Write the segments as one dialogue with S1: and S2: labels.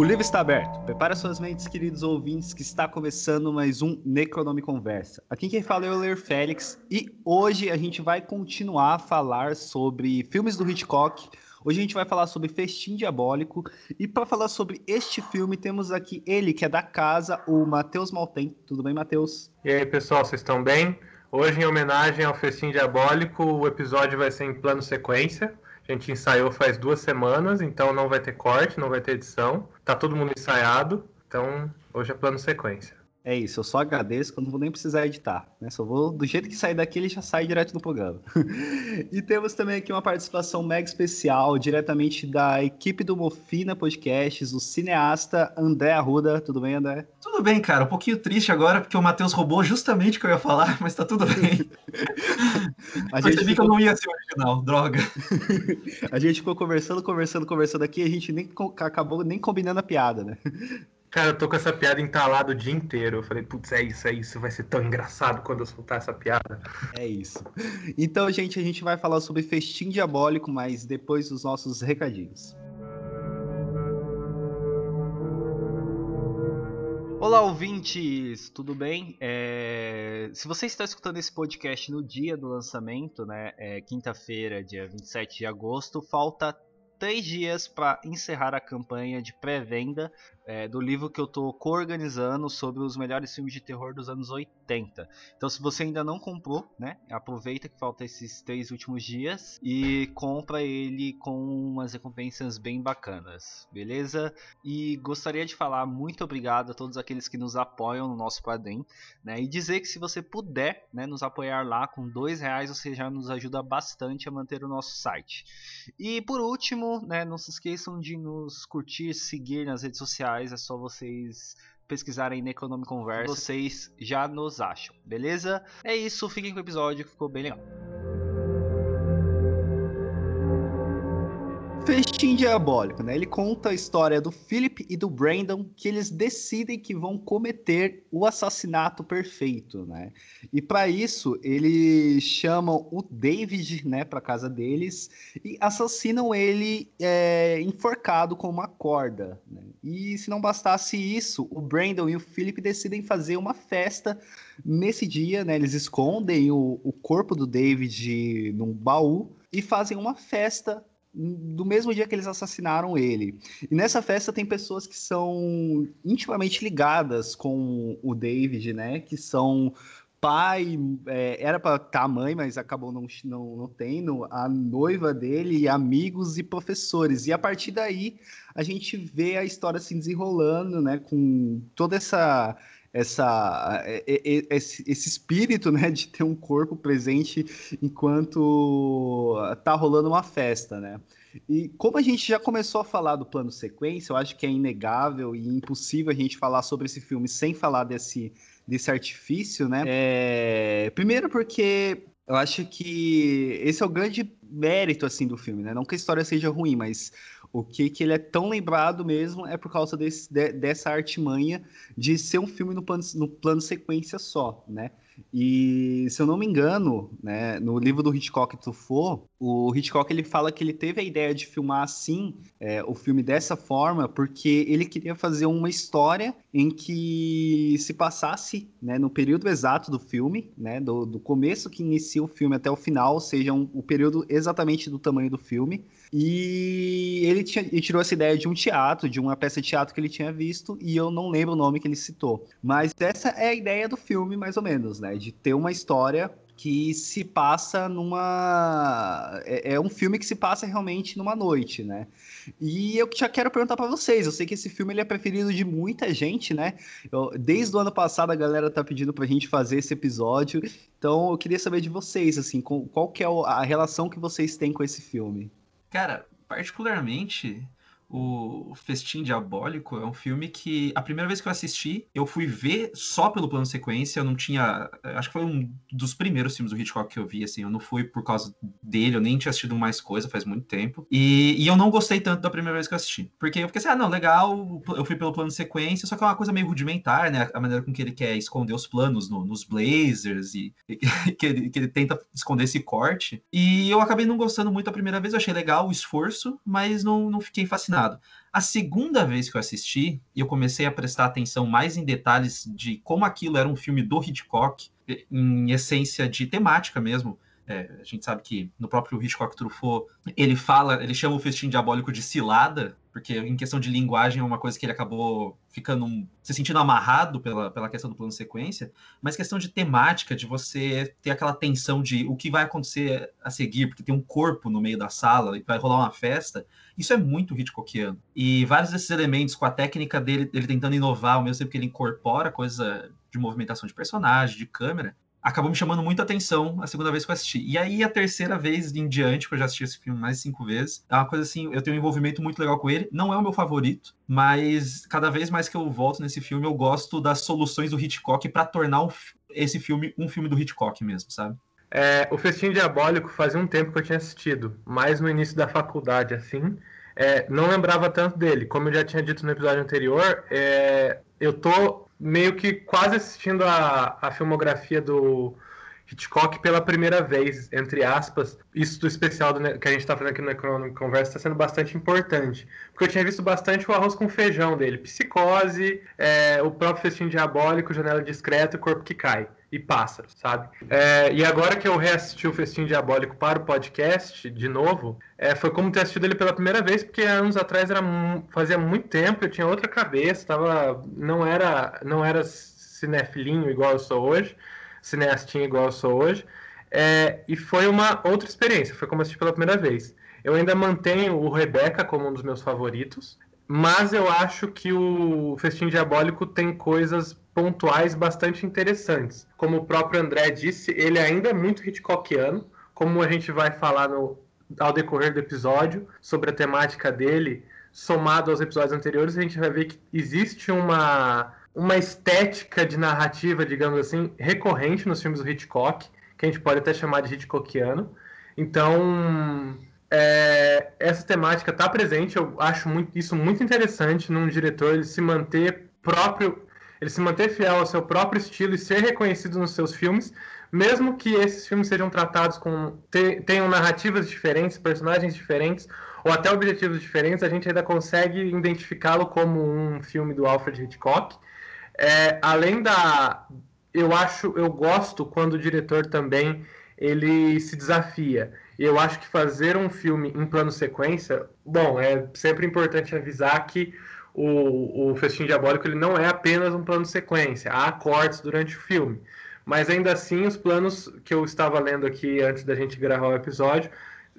S1: O livro está aberto. Prepara suas mentes, queridos ouvintes, que está começando mais um Necronome Conversa. Aqui quem fala é o Ler Félix e hoje a gente vai continuar a falar sobre filmes do Hitchcock. Hoje a gente vai falar sobre Festim Diabólico e para falar sobre este filme temos aqui ele que é da casa, o Matheus Maltem. Tudo bem, Matheus?
S2: E aí, pessoal, vocês estão bem? Hoje, em homenagem ao Festim Diabólico, o episódio vai ser em plano sequência. A gente ensaiou faz duas semanas, então não vai ter corte, não vai ter edição. Tá todo mundo ensaiado, então hoje é plano sequência.
S1: É isso, eu só agradeço que eu não vou nem precisar editar, né? Só vou, do jeito que sair daqui, ele já sai direto do programa. e temos também aqui uma participação mega especial, diretamente da equipe do Mofina Podcasts, o cineasta André Arruda. Tudo bem, André?
S3: Tudo bem, cara. Um pouquinho triste agora, porque o Matheus roubou justamente o que eu ia falar, mas tá tudo bem. a gente ficou... que eu não ia ser original, droga.
S1: a gente ficou conversando, conversando, conversando aqui, a gente nem acabou nem combinando a piada, né?
S2: Cara, eu tô com essa piada entalada o dia inteiro. Eu falei, putz, é isso, é isso. Vai ser tão engraçado quando eu soltar essa piada.
S1: É isso. Então, gente, a gente vai falar sobre festim diabólico, mas depois dos nossos recadinhos. Olá, ouvintes! Tudo bem? É... Se você está escutando esse podcast no dia do lançamento, né, é quinta-feira, dia 27 de agosto, falta três dias para encerrar a campanha de pré-venda é, do livro que eu estou co-organizando sobre os melhores filmes de terror dos anos 80. Então, se você ainda não comprou, né, aproveita que falta esses três últimos dias e compra ele com umas recompensas bem bacanas, beleza? E gostaria de falar muito obrigado a todos aqueles que nos apoiam no nosso Padrim, né, e dizer que se você puder, né, nos apoiar lá com dois reais, você já nos ajuda bastante a manter o nosso site. E por último, né, não se esqueçam de nos curtir, seguir nas redes sociais é só vocês pesquisarem Necronome Conversa, vocês já nos acham, beleza? É isso, fiquem com o episódio que ficou bem legal. Festim Diabólico, né? Ele conta a história do Philip e do Brandon que eles decidem que vão cometer o assassinato perfeito, né? E para isso eles chamam o David, né, para casa deles e assassinam ele é, enforcado com uma corda. Né? E se não bastasse isso, o Brandon e o Philip decidem fazer uma festa nesse dia, né? Eles escondem o, o corpo do David num baú e fazem uma festa do mesmo dia que eles assassinaram ele. E nessa festa tem pessoas que são intimamente ligadas com o David, né? Que são pai, é, era para estar tá mãe, mas acabou não, não, não tendo, a noiva dele, amigos e professores. E a partir daí a gente vê a história se desenrolando, né? Com toda essa essa esse, esse espírito né de ter um corpo presente enquanto tá rolando uma festa né? E como a gente já começou a falar do plano sequência eu acho que é inegável e impossível a gente falar sobre esse filme sem falar desse desse artifício né? É... primeiro porque eu acho que esse é o grande mérito assim do filme né? Não que a história seja ruim mas o que, que ele é tão lembrado mesmo é por causa desse, de, dessa artimanha de ser um filme no no plano sequência só, né? E se eu não me engano, né, no livro do Hitchcock Truffaut, o Hitchcock ele fala que ele teve a ideia de filmar assim é, o filme dessa forma porque ele queria fazer uma história em que se passasse né, no período exato do filme, né, do, do começo que inicia o filme até o final, ou seja, um, o período exatamente do tamanho do filme. E ele, tinha, ele tirou essa ideia de um teatro, de uma peça de teatro que ele tinha visto, e eu não lembro o nome que ele citou. Mas essa é a ideia do filme, mais ou menos, né? De ter uma história que se passa numa. É, é, um filme que se passa realmente numa noite, né? E eu já quero perguntar para vocês. Eu sei que esse filme ele é preferido de muita gente, né? Eu, desde o ano passado a galera tá pedindo pra gente fazer esse episódio. Então eu queria saber de vocês, assim, qual que é a relação que vocês têm com esse filme?
S3: Cara, particularmente, o Festim Diabólico é um filme que a primeira vez que eu assisti, eu fui ver só pelo plano sequência, eu não tinha, acho que foi um dos primeiros filmes do Hitchcock que eu vi, assim, eu não fui por causa dele, eu nem tinha assistido mais coisa faz muito tempo, e, e eu não gostei tanto da primeira vez que eu assisti, porque eu fiquei assim, ah, não, legal, eu fui pelo plano sequência, só que é uma coisa meio rudimentar, né, a maneira com que ele quer esconder os planos no, nos blazers, e, e que, ele, que ele tenta esconder esse corte, e eu acabei não gostando muito a primeira vez, eu achei legal o esforço, mas não, não fiquei fascinado A segunda vez que eu assisti, eu comecei a prestar atenção mais em detalhes de como aquilo era um filme do Hitchcock, em essência de temática mesmo. É, a gente sabe que no próprio Hitchcock Truffaut ele fala, ele chama o festim diabólico de cilada, porque em questão de linguagem é uma coisa que ele acabou ficando se sentindo amarrado pela, pela questão do plano sequência, mas questão de temática, de você ter aquela tensão de o que vai acontecer a seguir, porque tem um corpo no meio da sala e vai rolar uma festa, isso é muito Hitchcockiano. E vários desses elementos, com a técnica dele, ele tentando inovar, ao mesmo tempo que ele incorpora coisa de movimentação de personagem, de câmera, acabou me chamando muita atenção a segunda vez que eu assisti. E aí, a terceira vez em diante, que eu já assisti esse filme mais de cinco vezes, é uma coisa assim, eu tenho um envolvimento muito legal com ele. Não é o meu favorito, mas cada vez mais que eu volto nesse filme, eu gosto das soluções do Hitchcock para tornar esse filme um filme do Hitchcock mesmo, sabe?
S2: É, o Festim Diabólico fazia um tempo que eu tinha assistido, mais no início da faculdade, assim. É, não lembrava tanto dele. Como eu já tinha dito no episódio anterior, é, eu tô meio que quase assistindo a, a filmografia do Hitchcock pela primeira vez, entre aspas. Isso do especial do, que a gente está fazendo aqui no Conversa está sendo bastante importante. Porque eu tinha visto bastante o arroz com feijão dele. Psicose, é, o próprio Festim Diabólico, Janela Discreta e Corpo que Cai. E Pássaros, sabe? É, e agora que eu reassisti o Festim Diabólico para o podcast, de novo, é, foi como ter assistido ele pela primeira vez, porque anos atrás era, fazia muito tempo, eu tinha outra cabeça, tava, não era não era cinefilinho igual eu sou hoje, cineastinho igual eu sou hoje, é, e foi uma outra experiência, foi como assistir pela primeira vez. Eu ainda mantenho o Rebecca como um dos meus favoritos, mas eu acho que o Festim Diabólico tem coisas pontuais bastante interessantes. Como o próprio André disse, ele ainda é muito Hitchcockiano, como a gente vai falar no, ao decorrer do episódio sobre a temática dele, somado aos episódios anteriores, a gente vai ver que existe uma, uma estética de narrativa, digamos assim, recorrente nos filmes do Hitchcock, que a gente pode até chamar de Hitchcockiano. Então, é, essa temática está presente, eu acho muito, isso muito interessante num diretor ele se manter próprio ele se manter fiel ao seu próprio estilo e ser reconhecido nos seus filmes, mesmo que esses filmes sejam tratados com tenham narrativas diferentes, personagens diferentes ou até objetivos diferentes, a gente ainda consegue identificá-lo como um filme do Alfred Hitchcock. É, além da, eu acho, eu gosto quando o diretor também ele se desafia. Eu acho que fazer um filme em plano sequência, bom, é sempre importante avisar que o, o Festim Diabólico ele não é apenas um plano de sequência, há cortes durante o filme. Mas ainda assim, os planos que eu estava lendo aqui antes da gente gravar o episódio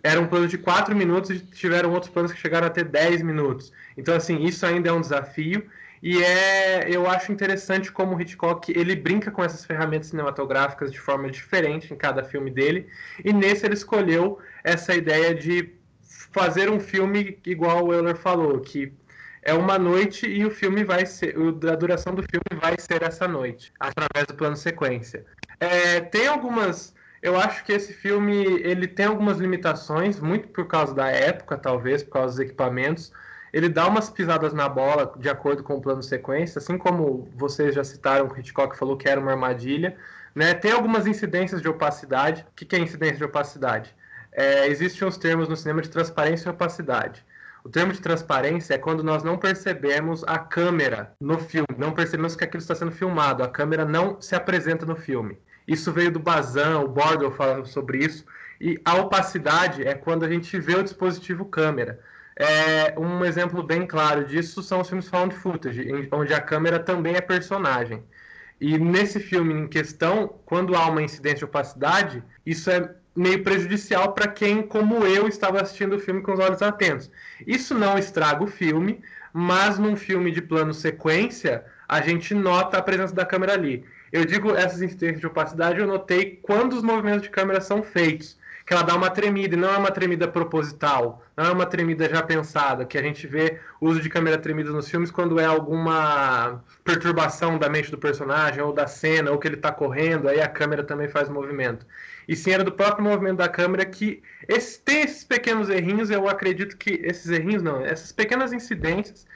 S2: eram planos de 4 minutos e tiveram outros planos que chegaram a ter 10 minutos. Então, assim, isso ainda é um desafio. E é, eu acho interessante como o Hitchcock ele brinca com essas ferramentas cinematográficas de forma diferente em cada filme dele. E nesse ele escolheu essa ideia de fazer um filme igual o Euler falou, que é uma noite e o filme vai ser. A duração do filme vai ser essa noite, através do plano sequência. É, tem algumas. Eu acho que esse filme ele tem algumas limitações, muito por causa da época, talvez, por causa dos equipamentos. Ele dá umas pisadas na bola de acordo com o plano sequência, assim como vocês já citaram, o Hitchcock falou que era uma armadilha. Né? Tem algumas incidências de opacidade. O que é incidência de opacidade? É, existem os termos no cinema de transparência e opacidade. O termo de transparência é quando nós não percebemos a câmera no filme, não percebemos que aquilo está sendo filmado, a câmera não se apresenta no filme. Isso veio do Bazan, o Bordel falava sobre isso. E a opacidade é quando a gente vê o dispositivo câmera. É, um exemplo bem claro disso são os filmes found footage, onde a câmera também é personagem. E nesse filme em questão, quando há uma incidência de opacidade, isso é meio prejudicial para quem, como eu, estava assistindo o filme com os olhos atentos. Isso não estraga o filme, mas num filme de plano sequência, a gente nota a presença da câmera ali. Eu digo essas incidências de opacidade, eu notei quando os movimentos de câmera são feitos. Que ela dá uma tremida, e não é uma tremida proposital, não é uma tremida já pensada, que a gente vê o uso de câmera tremida nos filmes quando é alguma perturbação da mente do personagem, ou da cena, ou que ele está correndo, aí a câmera também faz movimento e sim era do próprio movimento da câmera que esse, tem esses pequenos errinhos, eu acredito que esses errinhos não, essas pequenas incidências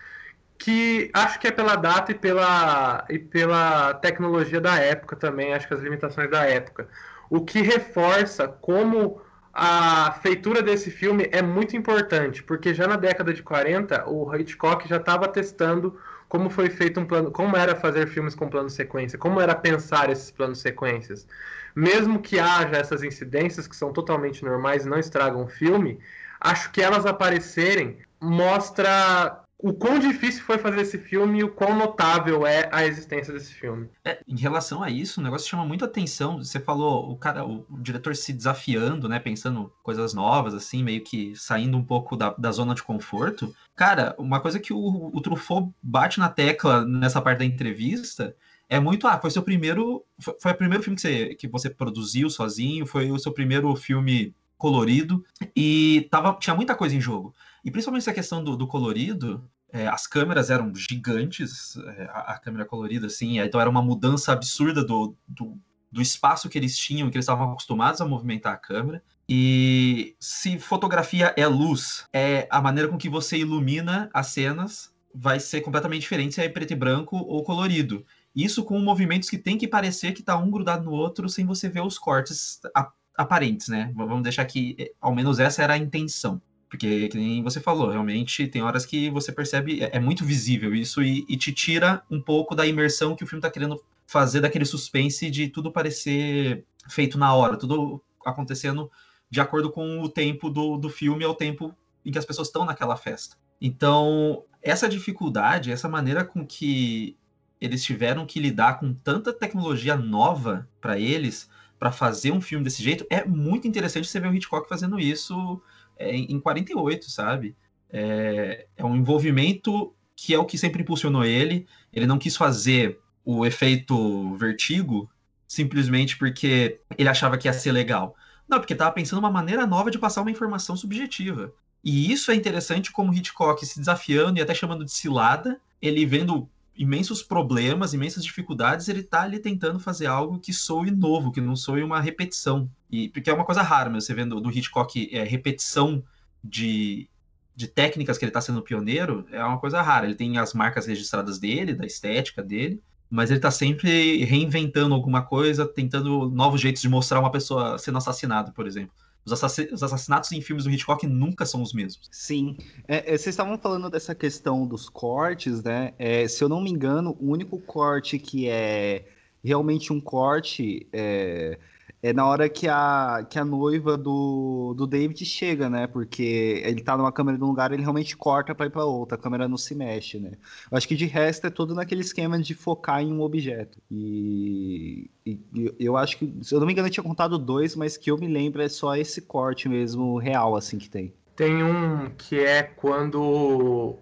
S2: que acho que é pela data e pela, e pela tecnologia da época também, acho que as limitações da época. O que reforça como a feitura desse filme é muito importante, porque já na década de 40 o Hitchcock já estava testando como foi feito um plano, como era fazer filmes com plano sequência, como era pensar esses planos sequências. Mesmo que haja essas incidências que são totalmente normais e não estragam o filme, acho que elas aparecerem mostra o quão difícil foi fazer esse filme e o quão notável é a existência desse filme.
S3: É, em relação a isso, o negócio chama muito atenção. Você falou o cara, o, o, diretor se desafiando, né, pensando coisas novas, assim, meio que saindo um pouco da, da zona de conforto. Cara, uma coisa que o, o Truffaut bate na tecla nessa parte da entrevista é muito, ah, foi seu primeiro, foi, foi o primeiro filme que você, que você produziu sozinho, foi o seu primeiro filme colorido e tava, tinha muita coisa em jogo. E principalmente essa questão do, do colorido, é, as câmeras eram gigantes, é, a, a, câmera colorida, assim, então era uma mudança absurda do, do, do espaço que eles tinham, que eles estavam acostumados a movimentar a câmera. E se fotografia é luz, é a maneira com que você ilumina as cenas vai ser completamente diferente se é preto e branco ou colorido. Isso com movimentos que tem que parecer que tá um grudado no outro sem você ver os cortes aparentes, né? Vamos deixar que, é, ao menos essa era a intenção. Porque, que nem você falou, realmente tem horas que você percebe, é, é muito visível isso e, e, te tira um pouco da imersão que o filme está querendo fazer, daquele suspense de tudo parecer feito na hora, tudo acontecendo de acordo com o tempo do, do filme, é o tempo em que as pessoas estão naquela festa. Então, essa dificuldade, essa maneira com que eles tiveram que lidar com tanta tecnologia nova para eles, para fazer um filme desse jeito, é muito interessante você ver o Hitchcock fazendo isso é, em 48, sabe? É, é um envolvimento que é o que sempre impulsionou ele. Ele não quis fazer o efeito vertigo simplesmente porque ele achava que ia ser legal. Não, porque estava pensando uma maneira nova de passar uma informação subjetiva. E isso é interessante como Hitchcock se desafiando e até chamando de cilada, ele vendo imensos problemas, imensas dificuldades, ele tá ali tentando fazer algo que soe novo, que não soe uma repetição. E porque é uma coisa rara, mesmo, você vendo do Hitchcock é, repetição de, de técnicas que ele está sendo pioneiro, é uma coisa rara. Ele tem as marcas registradas dele, da estética dele, mas ele está sempre reinventando alguma coisa, tentando novos jeitos de mostrar uma pessoa sendo assassinada, por exemplo. Os, assassinatos em filmes do Hitchcock nunca são os mesmos.
S1: Sim. É, é, vocês estavam falando dessa questão dos cortes, né? É, se eu não me engano, o único corte que é realmente um corte é, na hora que a, que a noiva do, do David chega, né? Porque ele tá numa câmera de um lugar, ele realmente corta para ir para outra, a câmera não se mexe, né? Eu acho que de resto é todo naquele esquema de focar em um objeto. E, e, eu acho que, se eu não me engano, eu tinha contado dois, mas que eu me lembro é só esse corte mesmo real, assim, que tem.
S2: Tem um que é quando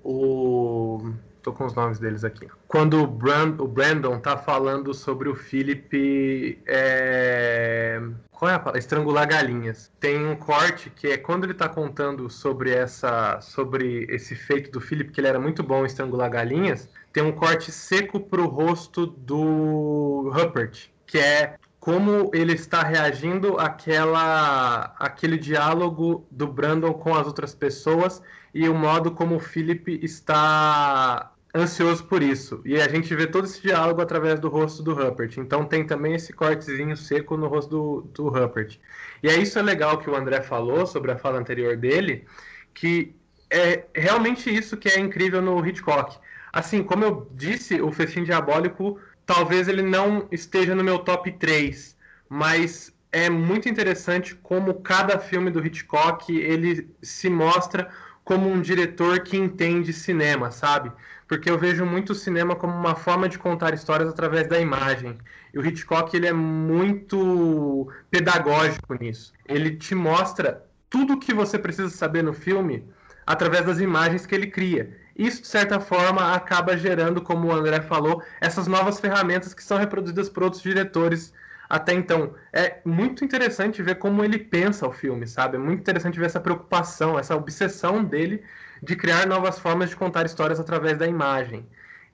S2: o Tô com os nomes deles aqui. Quando o, Brand, o Brandon tá falando sobre o Philip. É... Qual é a palavra? Estrangular galinhas. Tem um corte que é quando ele tá contando sobre essa. sobre esse feito do Philip, que ele era muito bom em estrangular galinhas. Tem um corte seco pro rosto do Rupert, que é como ele está reagindo àquela, àquele diálogo do Brandon com as outras pessoas e o modo como o Philip está ansioso por isso. E a gente vê todo esse diálogo através do rosto do Rupert. Então tem também esse cortezinho seco no rosto do, do Rupert. E é isso é legal que o André falou sobre a fala anterior dele, que é realmente isso que é incrível no Hitchcock. Assim, como eu disse, o Festim Diabólico talvez ele não esteja no meu top 3, mas é muito interessante como cada filme do Hitchcock ele se mostra como um diretor que entende cinema, sabe? Porque eu vejo muito o cinema como uma forma de contar histórias através da imagem. E o Hitchcock ele é muito pedagógico nisso. Ele te mostra tudo o que você precisa saber no filme através das imagens que ele cria. Isso, de certa forma, acaba gerando, como o André falou, essas novas ferramentas que são reproduzidas por outros diretores até então. É muito interessante ver como ele pensa o filme, sabe? É muito interessante ver essa preocupação, essa obsessão dele de criar novas formas de contar histórias através da imagem.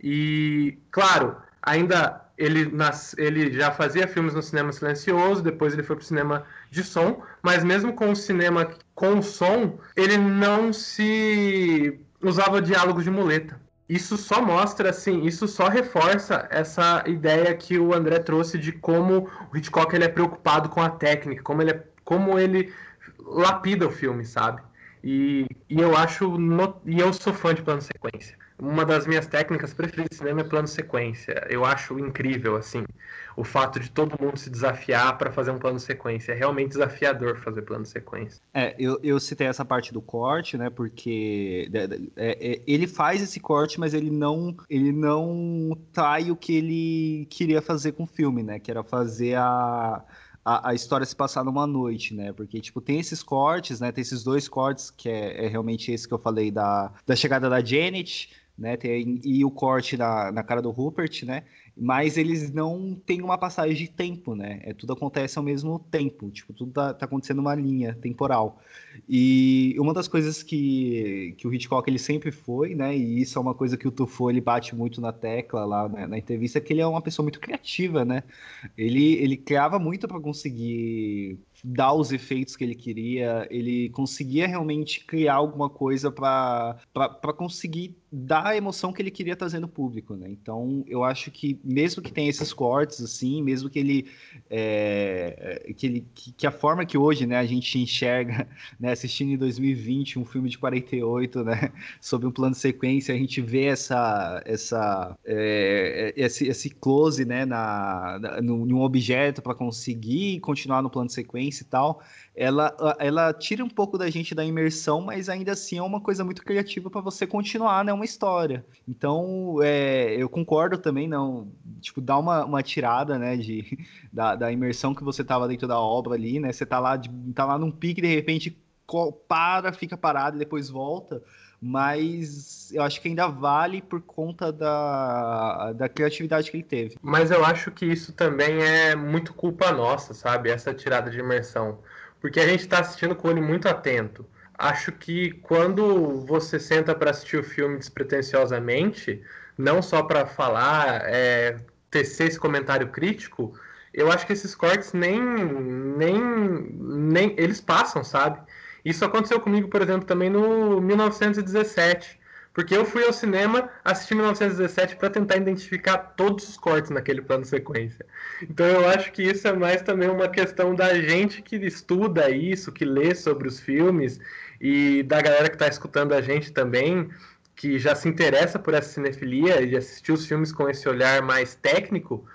S2: E, claro, ainda ele, nas, ele já fazia filmes no cinema silencioso, depois ele foi para o cinema de som, mas mesmo com o cinema com som, ele não se usava diálogos de muleta isso só mostra, assim, isso só reforça essa ideia que o André trouxe de como o Hitchcock ele é preocupado com a técnica, como ele, é, como ele lapida o filme, sabe? E, e eu acho. No, e eu sou fã de plano sequência. Uma das minhas técnicas preferidas de cinema é plano sequência. Eu acho incrível, assim, o fato de todo mundo se desafiar para fazer um plano sequência. É realmente desafiador fazer plano sequência.
S1: É, eu, eu citei essa parte do corte, né? Porque é, é, ele faz esse corte, mas ele não, ele não trai o que ele queria fazer com o filme, né? Que era fazer a a, a, história se passar numa noite, né? Porque, tipo, tem esses cortes, né? Tem esses dois cortes, que é, é realmente esse que eu falei da, da chegada da Janet, né? Tem, e o corte na, na cara do Rupert, né? Mas eles não têm uma passagem de tempo, né? É, tudo acontece ao mesmo tempo, tipo, tudo tá, tá acontecendo numa linha temporal. E uma das coisas que, que o Hitchcock ele sempre foi, né? E isso é uma coisa que o Truffaut ele bate muito na tecla lá né, na entrevista, é que ele é uma pessoa muito criativa, né? Ele, ele criava muito para conseguir dar os efeitos que ele queria, ele conseguia realmente criar alguma coisa para conseguir dar a emoção que ele queria trazer no público, né? Então, eu acho que mesmo que tenha esses cortes, assim, mesmo que ele, é, que, ele que, que, a forma que hoje, né, a gente enxerga, né, assistindo em 2020 um filme de 48, né, sobre um plano de sequência, a gente vê essa, essa, é, esse, esse close, né, na, na, num objeto para conseguir continuar no plano de sequência e tal, ela, ela tira um pouco da gente da imersão, mas ainda assim é uma coisa muito criativa para você continuar, né, uma história. Então, é, eu concordo também, não, tipo, dá uma, uma tirada, né, de, da, da imersão que você tava dentro da obra ali, né, você tá lá, de, tá lá num pique, de repente para, fica parado e depois volta, mas eu acho que ainda vale por conta da, da criatividade que ele teve.
S2: Mas eu acho que isso também é muito culpa nossa, sabe? Essa tirada de imersão porque a gente está assistindo com o olho muito atento. Acho que quando você senta para assistir o filme despretensiosamente, não só para falar, é, tecer esse comentário crítico, eu acho que esses cortes nem, nem, nem eles passam, sabe? Isso aconteceu comigo, por exemplo, também no 1917. Porque eu fui ao cinema assistir 1917 para tentar identificar todos os cortes naquele plano sequência. Então eu acho que isso é mais também uma questão da gente que estuda isso, que lê sobre os filmes e da galera que está escutando a gente também, que já se interessa por essa cinefilia e assistir os filmes com esse olhar mais técnico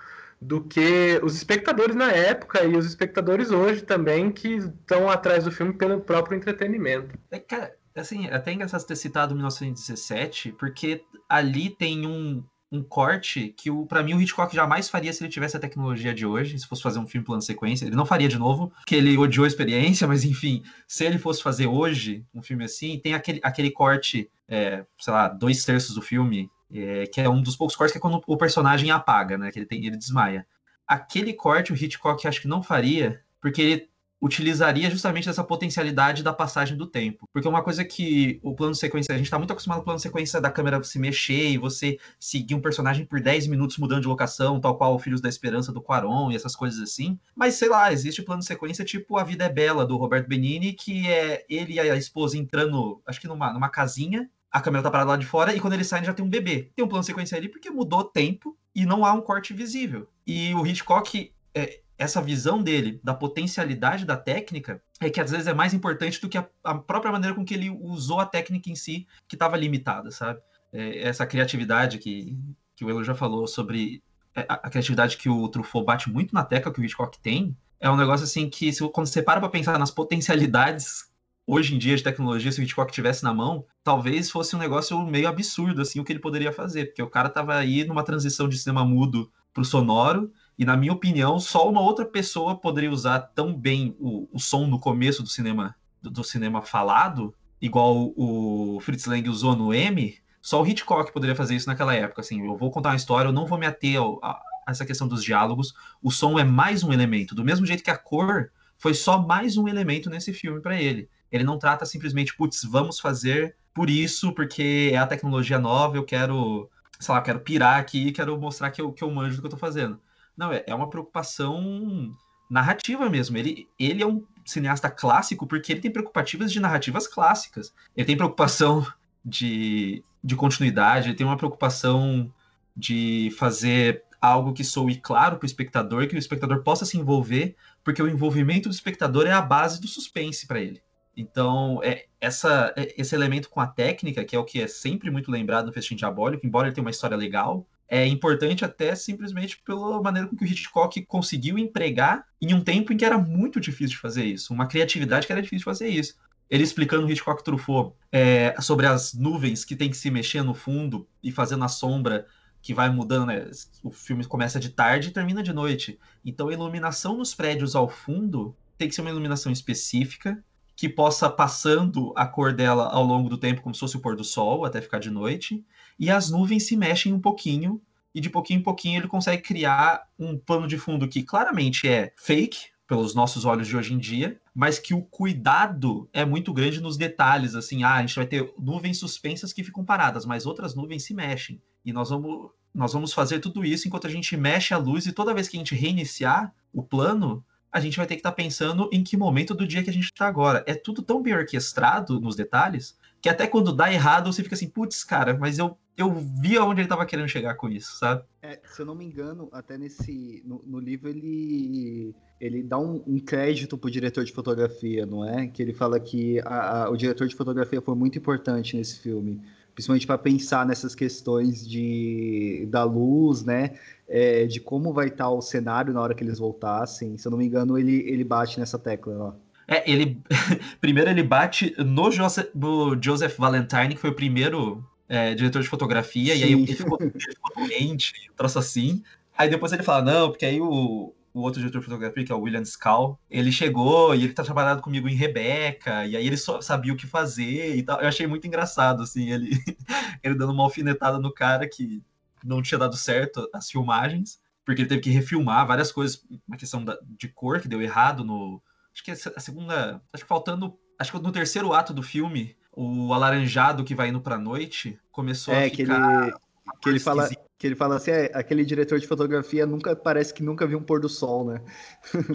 S2: do que os espectadores na época e os espectadores hoje também que estão atrás do filme pelo próprio entretenimento.
S3: É, cara, assim, é até engraçado ter citado 1917, porque ali tem um, um corte que o para mim o Hitchcock jamais faria se ele tivesse a tecnologia de hoje, se fosse fazer um filme plano sequência, ele não faria de novo, porque ele odiou a experiência, mas enfim, se ele fosse fazer hoje um filme assim, tem aquele, aquele corte, é, sei lá, dois terços do filme, é, que é um dos poucos cortes que é quando o personagem apaga, né, que ele, tem, ele desmaia. Aquele corte o Hitchcock acho que não faria, porque ele utilizaria justamente essa potencialidade da passagem do tempo. Porque uma coisa que o plano de sequência, a gente está muito acostumado com o plano sequência da câmera se mexer e você seguir um personagem por 10 minutos mudando de locação, tal qual Filhos da Esperança do Quaron e essas coisas assim. Mas sei lá, existe plano de sequência tipo A Vida é Bela do Roberto Benini, que é ele e a esposa entrando, acho que numa, numa casinha, a câmera tá parada lá de fora e quando eles saem já tem um bebê. Tem um plano sequência ali porque mudou o tempo e não há um corte visível. E o Hitchcock é, essa visão dele da potencialidade da técnica é que às vezes é mais importante do que a, a própria maneira com que ele usou a técnica em si, que estava limitada, sabe? É, essa criatividade que, que o Elo já falou sobre é, a, a, criatividade que o Truffaut bate muito na tecla que o Hitchcock tem, é um negócio assim que se, quando você para para pensar nas potencialidades hoje em dia de tecnologia, se o Hitchcock tivesse na mão, talvez fosse um negócio meio absurdo assim o que ele poderia fazer, porque o cara estava aí numa transição de cinema mudo para o sonoro, e na minha opinião, só uma outra pessoa poderia usar tão bem o, o som no começo do cinema do, do, cinema falado, igual o Fritz Lang usou no M. Só o Hitchcock poderia fazer isso naquela época. Assim, eu vou contar uma história, eu não vou me ater a, a essa questão dos diálogos. O som é mais um elemento, do mesmo jeito que a cor foi só mais um elemento nesse filme para ele. Ele não trata simplesmente, putz, vamos fazer por isso, porque é a tecnologia nova, eu quero, sei lá, quero pirar aqui, quero mostrar que eu, que eu manjo do que eu tô fazendo. Não, é, é uma preocupação narrativa mesmo. Ele, ele é um cineasta clássico porque ele tem preocupativas de narrativas clássicas. Ele tem preocupação de, de continuidade, ele tem uma preocupação de fazer algo que soe claro para o espectador, que o espectador possa se envolver, porque o envolvimento do espectador é a base do suspense para ele. Então, é, essa, é, esse elemento com a técnica, que é o que é sempre muito lembrado no Festim Diabólico, embora ele tenha uma história legal, é importante até simplesmente pela maneira com que o Hitchcock conseguiu empregar em um tempo em que era muito difícil de fazer isso, uma criatividade que era difícil de fazer isso. Ele explicando o Hitchcock Truffaut é, sobre as nuvens que tem que se mexer no fundo e fazendo a sombra que vai mudando, né? O filme começa de tarde e termina de noite. Então a iluminação nos prédios ao fundo tem que ser uma iluminação específica que possa passando a cor dela ao longo do tempo, como se fosse o pôr do sol, até ficar de noite, e as nuvens se mexem um pouquinho, e de pouquinho em pouquinho ele consegue criar um pano de fundo que claramente é fake, pelos nossos olhos de hoje em dia, mas que o cuidado é muito grande nos detalhes, assim, ah, a gente vai ter nuvens suspensas que ficam paradas, mas outras nuvens se mexem. E nós vamos, nós vamos fazer tudo isso enquanto a gente mexe a luz e toda vez que a gente reiniciar o plano, a gente vai ter que estar tá pensando em que momento do dia que a gente está agora. É tudo tão bem orquestrado nos detalhes que até quando dá errado você fica assim, putz, cara, mas eu, eu vi aonde ele estava querendo chegar com isso, sabe?
S1: É, se eu não me engano, até nesse. No, no livro ele. Ele dá um, um, crédito pro diretor de fotografia, não é? Que ele fala que a, a, o diretor de fotografia foi muito importante nesse filme principalmente para pensar nessas questões de da luz, né? É, de como vai estar o cenário na hora que eles voltassem. Se eu não me engano, ele, ele bate nessa tecla lá.
S3: É, ele primeiro ele bate no Joseph, no Joseph Valentine, que foi o primeiro é, diretor de fotografia, Sim. e aí ele ficou, ele ficou doente, um troço assim. Aí depois ele fala, não, porque aí o, o outro diretor de fotografia, que é o William Scal, ele chegou e ele tá trabalhando comigo em Rebeca, e aí ele só sabia o que fazer e tal. Eu achei muito engraçado, assim, ele, ele dando uma alfinetada no cara que não tinha dado certo as filmagens, porque ele teve que refilmar várias coisas, uma questão da, de cor que deu errado no. Acho que a segunda. Acho que faltando. Acho que no terceiro ato do filme, o alaranjado que vai indo pra noite começou
S1: é,
S3: a ficar.
S1: Que ele, que ele fala que ele fala assim, é, aquele diretor de fotografia nunca parece que nunca viu um pôr do sol, né?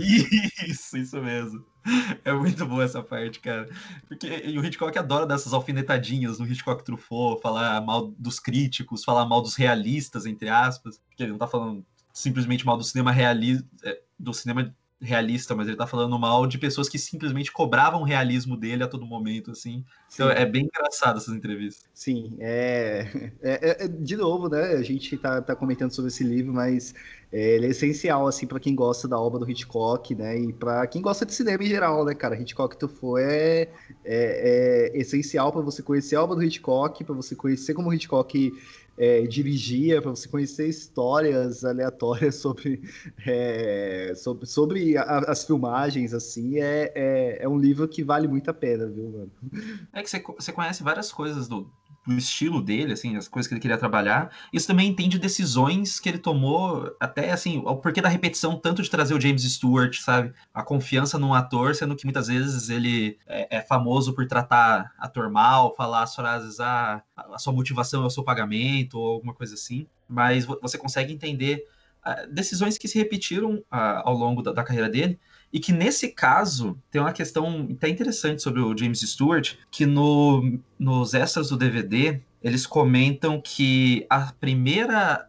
S3: Isso, isso mesmo. É muito boa essa parte, cara. Porque o Hitchcock adora dessas alfinetadinhas no Hitchcock Truffaut, falar mal dos críticos, falar mal dos realistas, entre aspas. Porque ele não tá falando simplesmente mal do cinema realista, é, do cinema realista, mas ele tá falando mal de pessoas que simplesmente cobravam o realismo dele a todo momento, assim. Então Sim. é bem engraçado essas entrevistas.
S1: Sim, é, é, é, de novo, né? A gente tá, tá comentando sobre esse livro, mas é, ele é essencial, assim, para quem gosta da obra do Hitchcock, né? E para quem gosta de cinema em geral, né, cara? Hitchcock tu foi é, é, é essencial para você conhecer a obra do Hitchcock, para você conhecer como o Hitchcock é, dirigia, para você conhecer histórias aleatórias sobre, é, sobre, sobre a, as filmagens, assim, é, é, é, um livro que vale muito a pena, viu, mano?
S3: É que você, você conhece várias coisas do, do estilo dele, assim, as coisas que ele queria trabalhar. Isso também entende decisões que ele tomou, até assim, o porquê da repetição tanto de trazer o James Stewart, sabe? A confiança num ator, sendo que muitas vezes ele é, é famoso por tratar ator mal, falar as frases, ah, a sua motivação é o seu pagamento, ou alguma coisa assim. Mas você consegue entender uh, decisões que se repetiram uh, ao longo da, da carreira dele e que nesse caso tem uma questão até interessante sobre o James Stewart, que no, nos extras do DVD eles comentam que a primeira,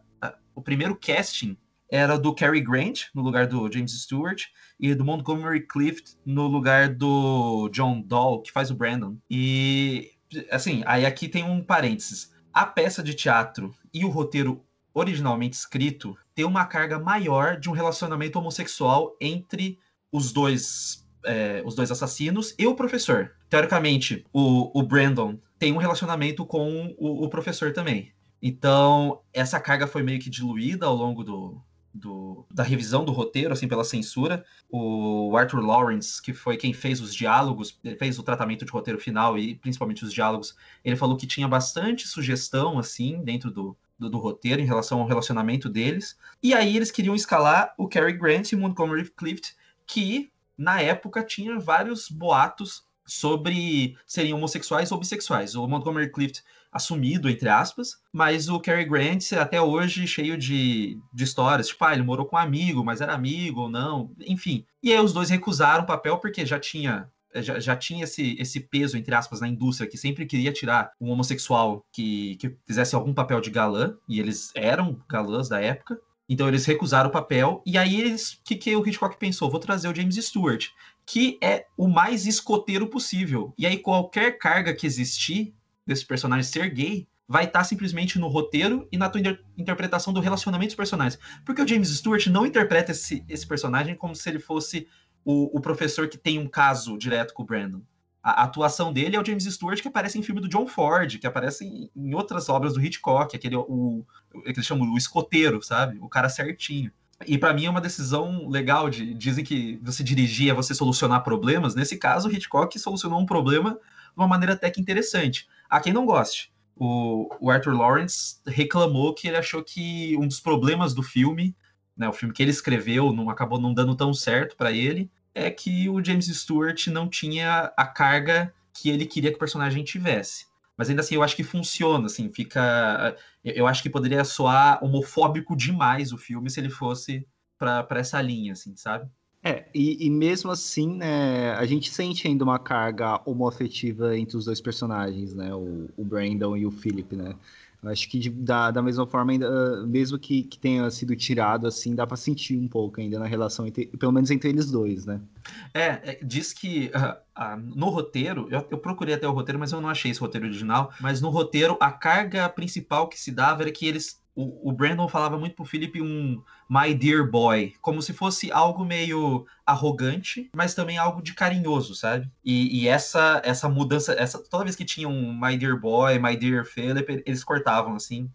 S3: o primeiro casting era do Cary Grant no lugar do James Stewart e do Montgomery Clift no lugar do John Dahl, que faz o Brandon. E assim, aí aqui tem um parênteses. A peça de teatro e o roteiro originalmente escrito tem uma carga maior de um relacionamento homossexual entre os dois, é, os dois assassinos e o professor. Teoricamente, o, o Brandon tem um relacionamento com o, o, professor também. Então, essa carga foi meio que diluída ao longo do, do, da revisão do roteiro, assim, pela censura. O Arthur Lawrence, que foi quem fez os diálogos, fez o tratamento de roteiro final e principalmente os diálogos, ele falou que tinha bastante sugestão, assim, dentro do, do, do, roteiro em relação ao relacionamento deles. E aí eles queriam escalar o Cary Grant e Montgomery Clift que na época tinha vários boatos sobre serem homossexuais ou bissexuais. O Montgomery Clift assumido, entre aspas, mas o Cary Grant até hoje cheio de, de histórias, tipo, ah, ele morou com um amigo, mas era amigo ou não, enfim. E aí os dois recusaram o papel porque já tinha já, já tinha esse, esse peso, entre aspas, na indústria, que sempre queria tirar um homossexual que, que fizesse algum papel de galã, e eles eram galãs da época. Então eles recusaram o papel, e aí eles, que, que o Hitchcock pensou? Vou trazer o James Stewart, que é o mais escoteiro possível. E aí qualquer carga que existir desse personagem ser gay, vai estar tá simplesmente no roteiro e na tua inter interpretação do relacionamento dos personagens. Porque o James Stewart não interpreta esse, esse personagem como se ele fosse o, o professor que tem um caso direto com o Brandon. A, atuação dele é o James Stewart que aparece em filme do John Ford, que aparece em, em outras obras do Hitchcock, aquele o, o que eles chamam o escoteiro, sabe? O cara certinho. E para mim é uma decisão legal de dizem que você dirigir é você solucionar problemas. Nesse caso, o Hitchcock solucionou um problema de uma maneira até que interessante. Há quem não goste. O, o Arthur Lawrence reclamou que ele achou que um dos problemas do filme, né, o filme que ele escreveu, não acabou não dando tão certo para ele, é que o James Stewart não tinha a carga que ele queria que o personagem tivesse. Mas ainda assim, eu acho que funciona, assim, fica. Eu acho que poderia soar homofóbico demais o filme se ele fosse para essa linha, assim, sabe?
S1: É, e, e, mesmo assim, né, a gente sente ainda uma carga homoafetiva entre os dois personagens, né, o, o Brandon e o Philip, né. Acho que de, da, da mesma forma, ainda, mesmo que, que tenha sido tirado, assim, dá para sentir um pouco ainda na relação, entre, pelo menos entre eles dois, né.
S3: É, é diz que uh, uh, no roteiro, eu, eu procurei até o roteiro, mas eu não achei esse roteiro original, mas no roteiro a carga principal que se dava era que eles o, Brandon falava muito pro Philip um my dear boy, como se fosse algo meio arrogante, mas também algo de carinhoso, sabe? E, e, essa essa mudança, essa toda vez que tinha um my dear boy, my dear Philip, eles cortavam assim,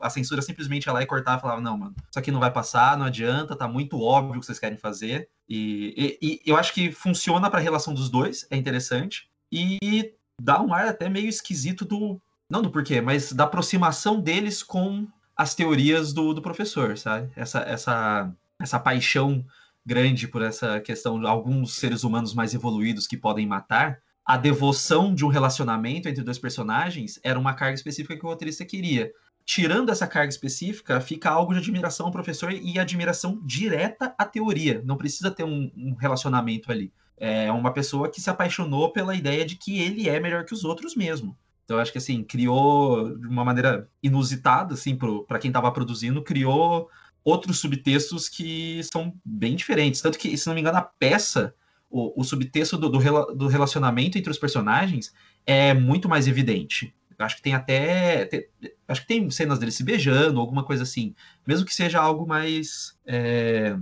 S3: a censura simplesmente ia lá e cortava e falava não, mano, isso aqui não vai passar, não adianta, tá muito óbvio o que vocês querem fazer. E, e, e eu acho que funciona para a relação dos dois, é interessante e dá um ar até meio esquisito do não do porquê, mas da aproximação deles com as teorias do, do professor, sabe? Essa, essa, essa paixão grande por essa questão de alguns seres humanos mais evoluídos que podem matar, a devoção de um relacionamento entre dois personagens era uma carga específica que o roteirista queria. Tirando essa carga específica, fica algo de admiração ao professor e admiração direta à teoria. Não precisa ter um, um relacionamento ali. É uma pessoa que se apaixonou pela ideia de que ele é melhor que os outros mesmo. Então, acho que assim, criou de uma maneira inusitada, assim, para quem estava produzindo, criou outros subtextos que são bem diferentes. Tanto que, se não me engano, a peça, o, o subtexto do, do, do relacionamento entre os personagens é muito mais evidente. Acho que tem até. Tem, acho que tem cenas deles se beijando, alguma coisa assim. Mesmo que seja algo mais. É,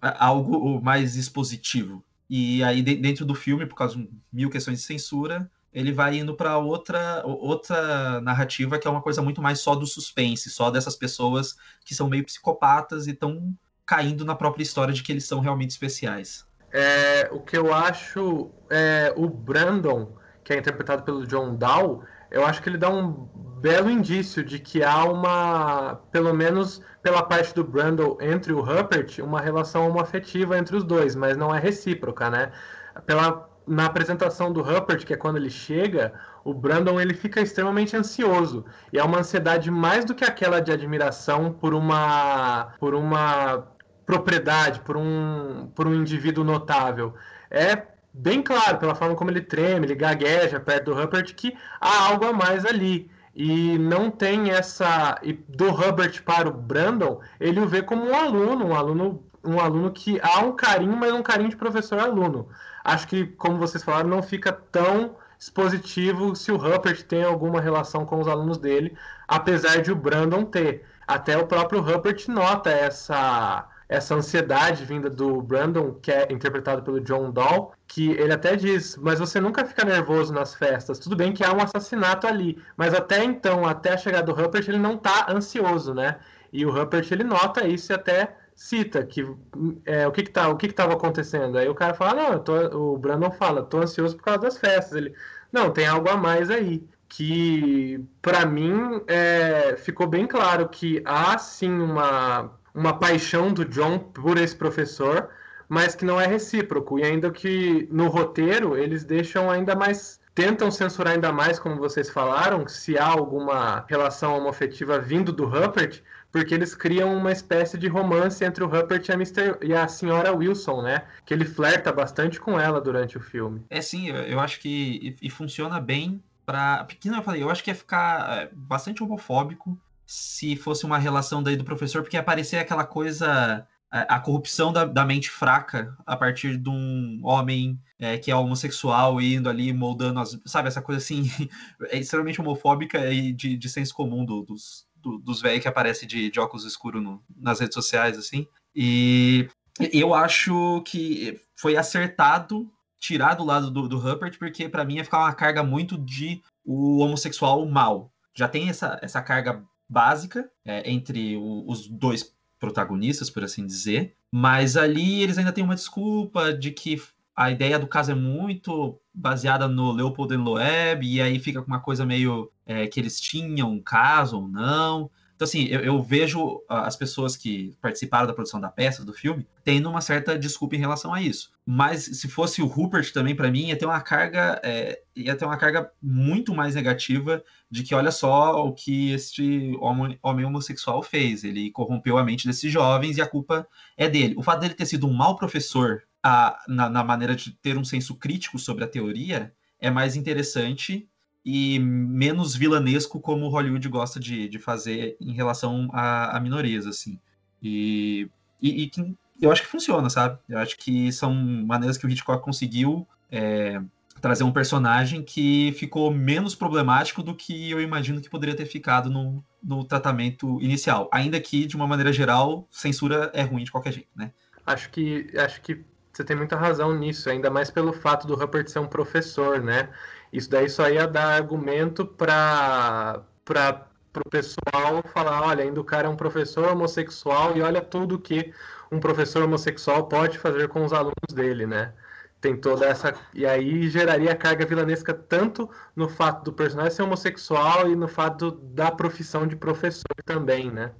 S3: algo mais expositivo. E aí, dentro do filme, por causa de mil questões de censura, ele vai indo para outra outra narrativa que é uma coisa muito mais só do suspense, só dessas pessoas que são meio psicopatas e estão caindo na própria história de que eles são realmente especiais.
S2: É, o que eu acho é o Brandon, que é interpretado pelo John Dow, eu acho que ele dá um belo indício de que há uma, pelo menos pela parte do Brandon entre o Rupert, uma relação homoafetiva entre os dois, mas não é recíproca, né? Pela na apresentação do Rupert, que é quando ele chega, o Brandon ele fica extremamente ansioso. E é uma ansiedade mais do que aquela de admiração por uma por uma propriedade, por um por um indivíduo notável. É bem claro pela forma como ele treme, ele gagueja perto do Rupert que há algo a mais ali. E não tem essa e do Rupert para o Brandon, ele o vê como um aluno, um aluno um aluno que há um carinho, mas um carinho de professor-aluno acho que, como vocês falaram, não fica tão expositivo se o Rupert tem alguma relação com os alunos dele, apesar de o Brandon ter. Até o próprio Rupert nota essa essa ansiedade vinda do Brandon, que é interpretado pelo John Dahl, que ele até diz, mas você nunca fica nervoso nas festas. Tudo bem que há um assassinato ali, mas até então, até a chegada do Rupert, ele não está ansioso, né? E o Rupert ele nota isso e até cita que é, o que que tá, o que que tava acontecendo. Aí o cara fala, não, tô, o Brandon fala, tô ansioso por causa das festas. Ele, não, tem algo a mais aí. Que para mim é, ficou bem claro que há sim uma, uma paixão do John por esse professor, mas que não é recíproco. E ainda que no roteiro eles deixam ainda mais tentam censurar ainda mais, como vocês falaram, se há alguma relação homofetiva vindo do Rupert, porque eles criam uma espécie de romance entre o Rupert e a, Mister, e a senhora Wilson, né? Que ele flerta bastante com ela durante o filme.
S3: É sim, eu acho que e, funciona bem para. Porque não eu falei, eu acho que ia ficar é, bastante homofóbico se fosse uma relação daí do professor, porque aparecer aquela coisa a, corrupção da, da, mente fraca a partir de um homem é, que é homossexual indo ali moldando as, sabe essa coisa assim é extremamente homofóbica e de, de senso comum do, dos, do, dos velhos que aparece de, de óculos escuros nas redes sociais assim. E eu acho que foi acertado tirar do lado do, do Rupert porque para mim ia ficar uma carga muito de o homossexual mal. Já tem essa, essa carga básica é, entre o, os dois protagonistas, por assim dizer, mas ali eles ainda têm uma desculpa de que a ideia do caso é muito baseada no Leopold Loeb, e aí fica com uma coisa meio é, que eles tinham caso ou não. Então, assim, eu, eu, vejo as pessoas que participaram da produção da peça, do filme, tendo uma certa desculpa em relação a isso. Mas se fosse o Rupert também, para mim, ia ter uma carga, é, ia ter uma carga muito mais negativa de que olha só o que este homem, homem homossexual fez. Ele corrompeu a mente desses jovens e a culpa é dele. O fato dele ter sido um mau professor a, na, na maneira de ter um senso crítico sobre a teoria é mais interessante e menos vilanesco como Hollywood gosta de, de fazer em relação a, a minorias, assim. E, e, e que eu acho que funciona, sabe? Eu acho que são maneiras que o Hitchcock conseguiu é, trazer um personagem que ficou menos problemático do que eu imagino que poderia ter ficado no, no tratamento inicial. Ainda que, de uma maneira geral, censura é ruim de qualquer jeito, né?
S2: Acho que, acho que você tem muita razão nisso, ainda mais pelo fato do Rupert ser um professor, né? Isso daí só ia dar argumento para o pessoal falar, olha, ainda o cara é um professor homossexual e olha tudo que um professor homossexual pode fazer com os alunos dele, né? Tem toda essa. E aí geraria carga vilanesca tanto no fato do personagem ser homossexual e no fato da profissão de professor também, né?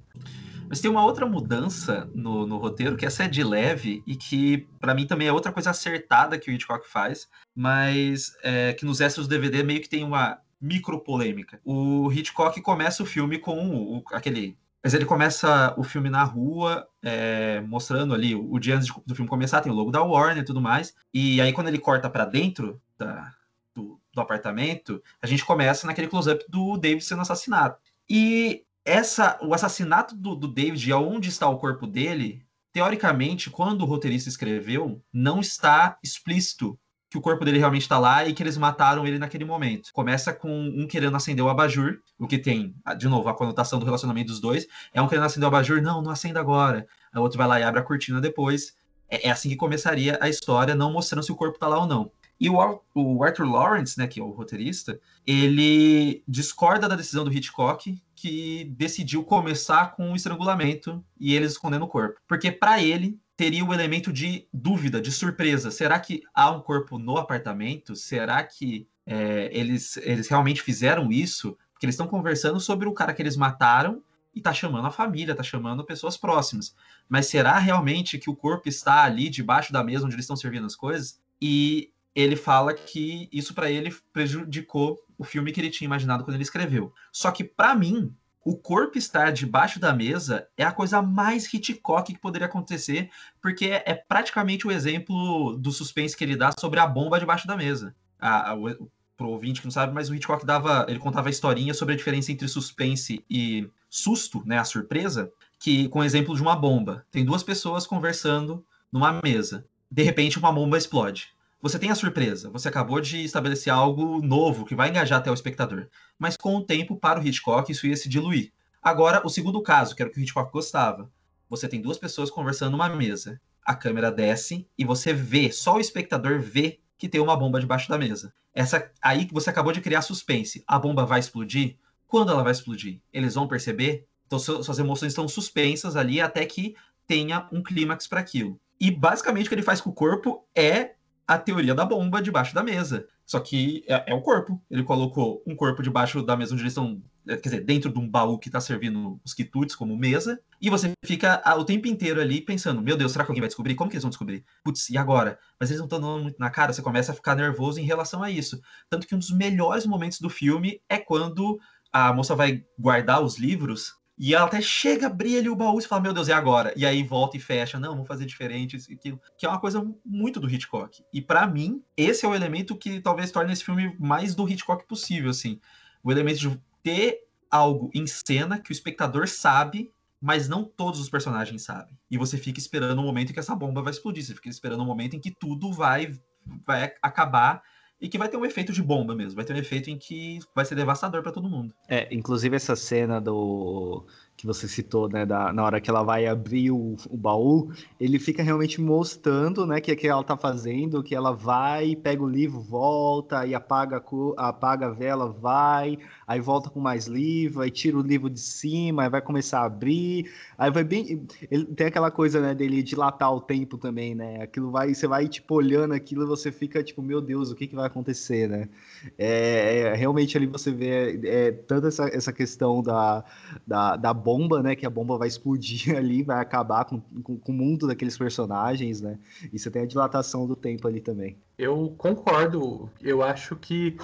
S3: Mas tem uma outra mudança no, no roteiro, que essa é de leve e que, para mim, também é outra coisa acertada que o Hitchcock faz, mas é, que nos extras do DVD meio que tem uma micro polêmica. O Hitchcock começa o filme com o, aquele. Mas ele começa o filme na rua, é, mostrando ali o dia antes do filme começar, tem o logo da Warner e tudo mais. E aí, quando ele corta para dentro da, do, do apartamento, a gente começa naquele close-up do David sendo assassinado. E essa, o assassinato do, do David e aonde está o corpo dele, teoricamente, quando o roteirista escreveu, não está explícito que o corpo dele realmente está lá e que eles mataram ele naquele momento. Começa com um querendo acender o abajur, o que tem, de novo, a conotação do relacionamento dos dois. É um querendo acender o abajur, não, não acenda agora. O outro vai lá e abre a cortina depois. É, é assim que começaria a história, não mostrando se o corpo está lá ou não. E o, o Arthur Lawrence, né, que é o roteirista, ele discorda da decisão do Hitchcock, que decidiu começar com o estrangulamento e eles escondendo o corpo. Porque para ele teria o elemento de dúvida, de surpresa. Será que há um corpo no apartamento? Será que é, eles, eles realmente fizeram isso? Porque eles estão conversando sobre o cara que eles mataram e tá chamando a família, tá chamando pessoas próximas. Mas será realmente que o corpo está ali debaixo da mesa onde eles estão servindo as coisas? E ele fala que isso para ele prejudicou o filme que ele tinha imaginado quando ele escreveu. Só que para mim, o corpo estar debaixo da mesa é a coisa mais Hitchcock que poderia acontecer, porque é praticamente o exemplo do suspense que ele dá sobre a bomba debaixo da mesa. A, a, o, pro ouvinte que não sabe, mas o Hitchcock dava, ele contava a historinha sobre a diferença entre suspense e susto, né, a surpresa, que com o exemplo de uma bomba. Tem duas pessoas conversando numa mesa. De repente uma bomba explode você tem a surpresa, você acabou de estabelecer algo novo que vai engajar até o espectador. Mas com o tempo, para o Hitchcock, isso ia se diluir. Agora, o segundo caso, que era o que o Hitchcock gostava. Você tem duas pessoas conversando numa mesa. A câmera desce e você vê, só o espectador vê que tem uma bomba debaixo da mesa. Essa aí que você acabou de criar suspense. A bomba vai explodir? Quando ela vai explodir? Eles vão perceber? Então suas emoções estão suspensas ali até que tenha um clímax para aquilo. E basicamente o que ele faz com o corpo é a teoria da bomba debaixo da mesa. Só que é, é o corpo. Ele colocou um corpo debaixo da mesa onde eles estão. É, quer dizer, dentro de um baú que está servindo os quitutes como mesa. E você fica o tempo inteiro ali pensando: Meu Deus, será que alguém vai descobrir? Como que eles vão descobrir? Putz, e agora? Mas eles não estão dando muito na cara. Você começa a ficar nervoso em relação a isso. Tanto que um dos melhores momentos do filme é quando a moça vai guardar os livros e ela até chega, abrir ali o baú e fala, meu Deus, é agora. E aí volta e fecha, não, vamos fazer diferente, isso aquilo. Que é uma coisa muito do Hitchcock. E para mim, esse é o elemento que talvez torne esse filme mais do Hitchcock possível, assim. O elemento de ter algo em cena que o espectador sabe, mas não todos os personagens sabem. E você fica esperando o momento em que essa bomba vai explodir, você fica esperando o momento em que tudo vai, vai acabar e que vai ter um efeito de bomba mesmo, vai ter um efeito em que vai ser devastador para todo mundo.
S1: É, inclusive essa cena do que você citou, né, da, na hora que ela vai abrir o, o baú, ele fica realmente mostrando, né, que é que ela tá fazendo, que ela vai, pega o livro, volta, e apaga a, apaga a vela, vai, aí volta com mais livro, aí tira o livro de cima, aí vai começar a abrir, aí vai bem, ele tem aquela coisa, né, dele dilatar o tempo também, né, aquilo vai, você vai, tipo, olhando aquilo, você fica, tipo, meu Deus, o que que vai acontecer, né, é, é realmente ali você vê é, tanto essa, essa questão da, da, da bomba, né? Que a bomba vai explodir ali, vai acabar com, com, com, o mundo daqueles personagens, né? E você tem a dilatação do tempo ali também.
S2: Eu concordo. Eu acho que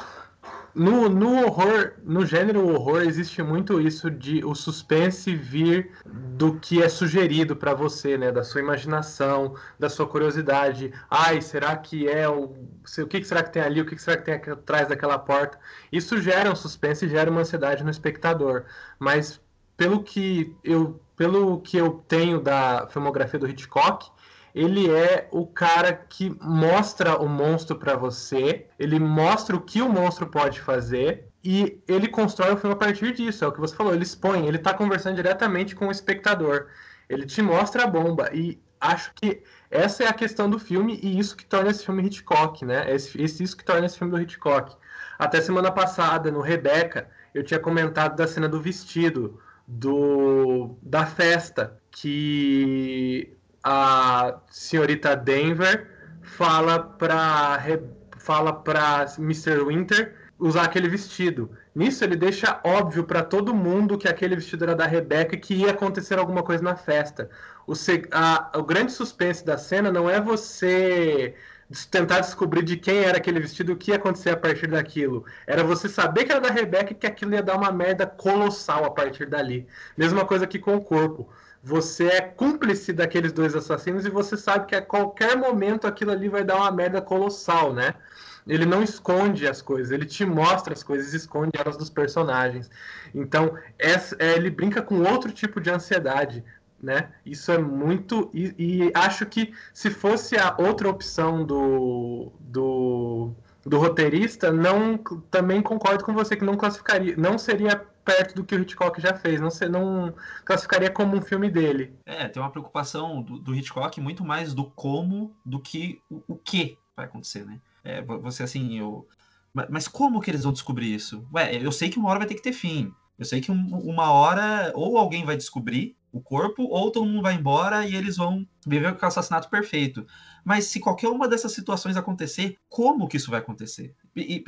S2: no, no horror, no gênero horror, existe muito isso de o suspense vir do que é sugerido para você, né? Da sua imaginação, da sua curiosidade. Ai, será que é o. O que será que tem ali? O que será que tem atrás daquela porta? Isso gera um suspense e gera uma ansiedade no espectador. Mas pelo que eu, pelo que eu tenho da filmografia do Hitchcock, ele é o cara que mostra o monstro para você, ele mostra o que o monstro pode fazer e ele constrói o filme a partir disso. É o que você falou, ele expõe, ele está conversando diretamente com o espectador. Ele te mostra a bomba e acho que essa é a questão do filme e isso que torna esse filme Hitchcock, né? Esse, isso que torna esse filme do Hitchcock. Até semana passada, no Rebecca, eu tinha comentado da cena do vestido, do da festa, que a senhorita Denver fala para fala para Mr. Winter usar aquele vestido. Nisso ele deixa óbvio para todo mundo que aquele vestido era da Rebecca e que ia acontecer alguma coisa na festa. O, a, o grande suspense da cena não é você tentar descobrir de quem era aquele vestido, o que ia acontecer a partir daquilo. Era você saber que era da Rebecca e que aquilo ia dar uma merda colossal a partir dali. Mesma coisa que com o corpo você é cúmplice daqueles dois assassinos e você sabe que a qualquer momento aquilo ali vai dar uma merda colossal, né? Ele não esconde as coisas, ele te mostra as coisas, esconde elas dos personagens. Então, é, ele brinca com outro tipo de ansiedade, né? Isso é muito. E, e, acho que se fosse a outra opção do, do, do roteirista, não também concordo com você que não classificaria, não seria perto do que o Hitchcock já fez. Não, não classificaria como um filme dele.
S3: É, tem uma preocupação do, do Hitchcock muito mais do como do que o, o que vai acontecer, né? É, você assim, eu. Mas como que eles vão descobrir isso? Ué, eu sei que uma hora vai ter que ter fim. Eu sei que um, uma hora ou alguém vai descobrir o corpo, ou todo mundo vai embora e eles vão viver com o assassinato perfeito. Mas se qualquer uma dessas situações acontecer, como que isso vai acontecer? E,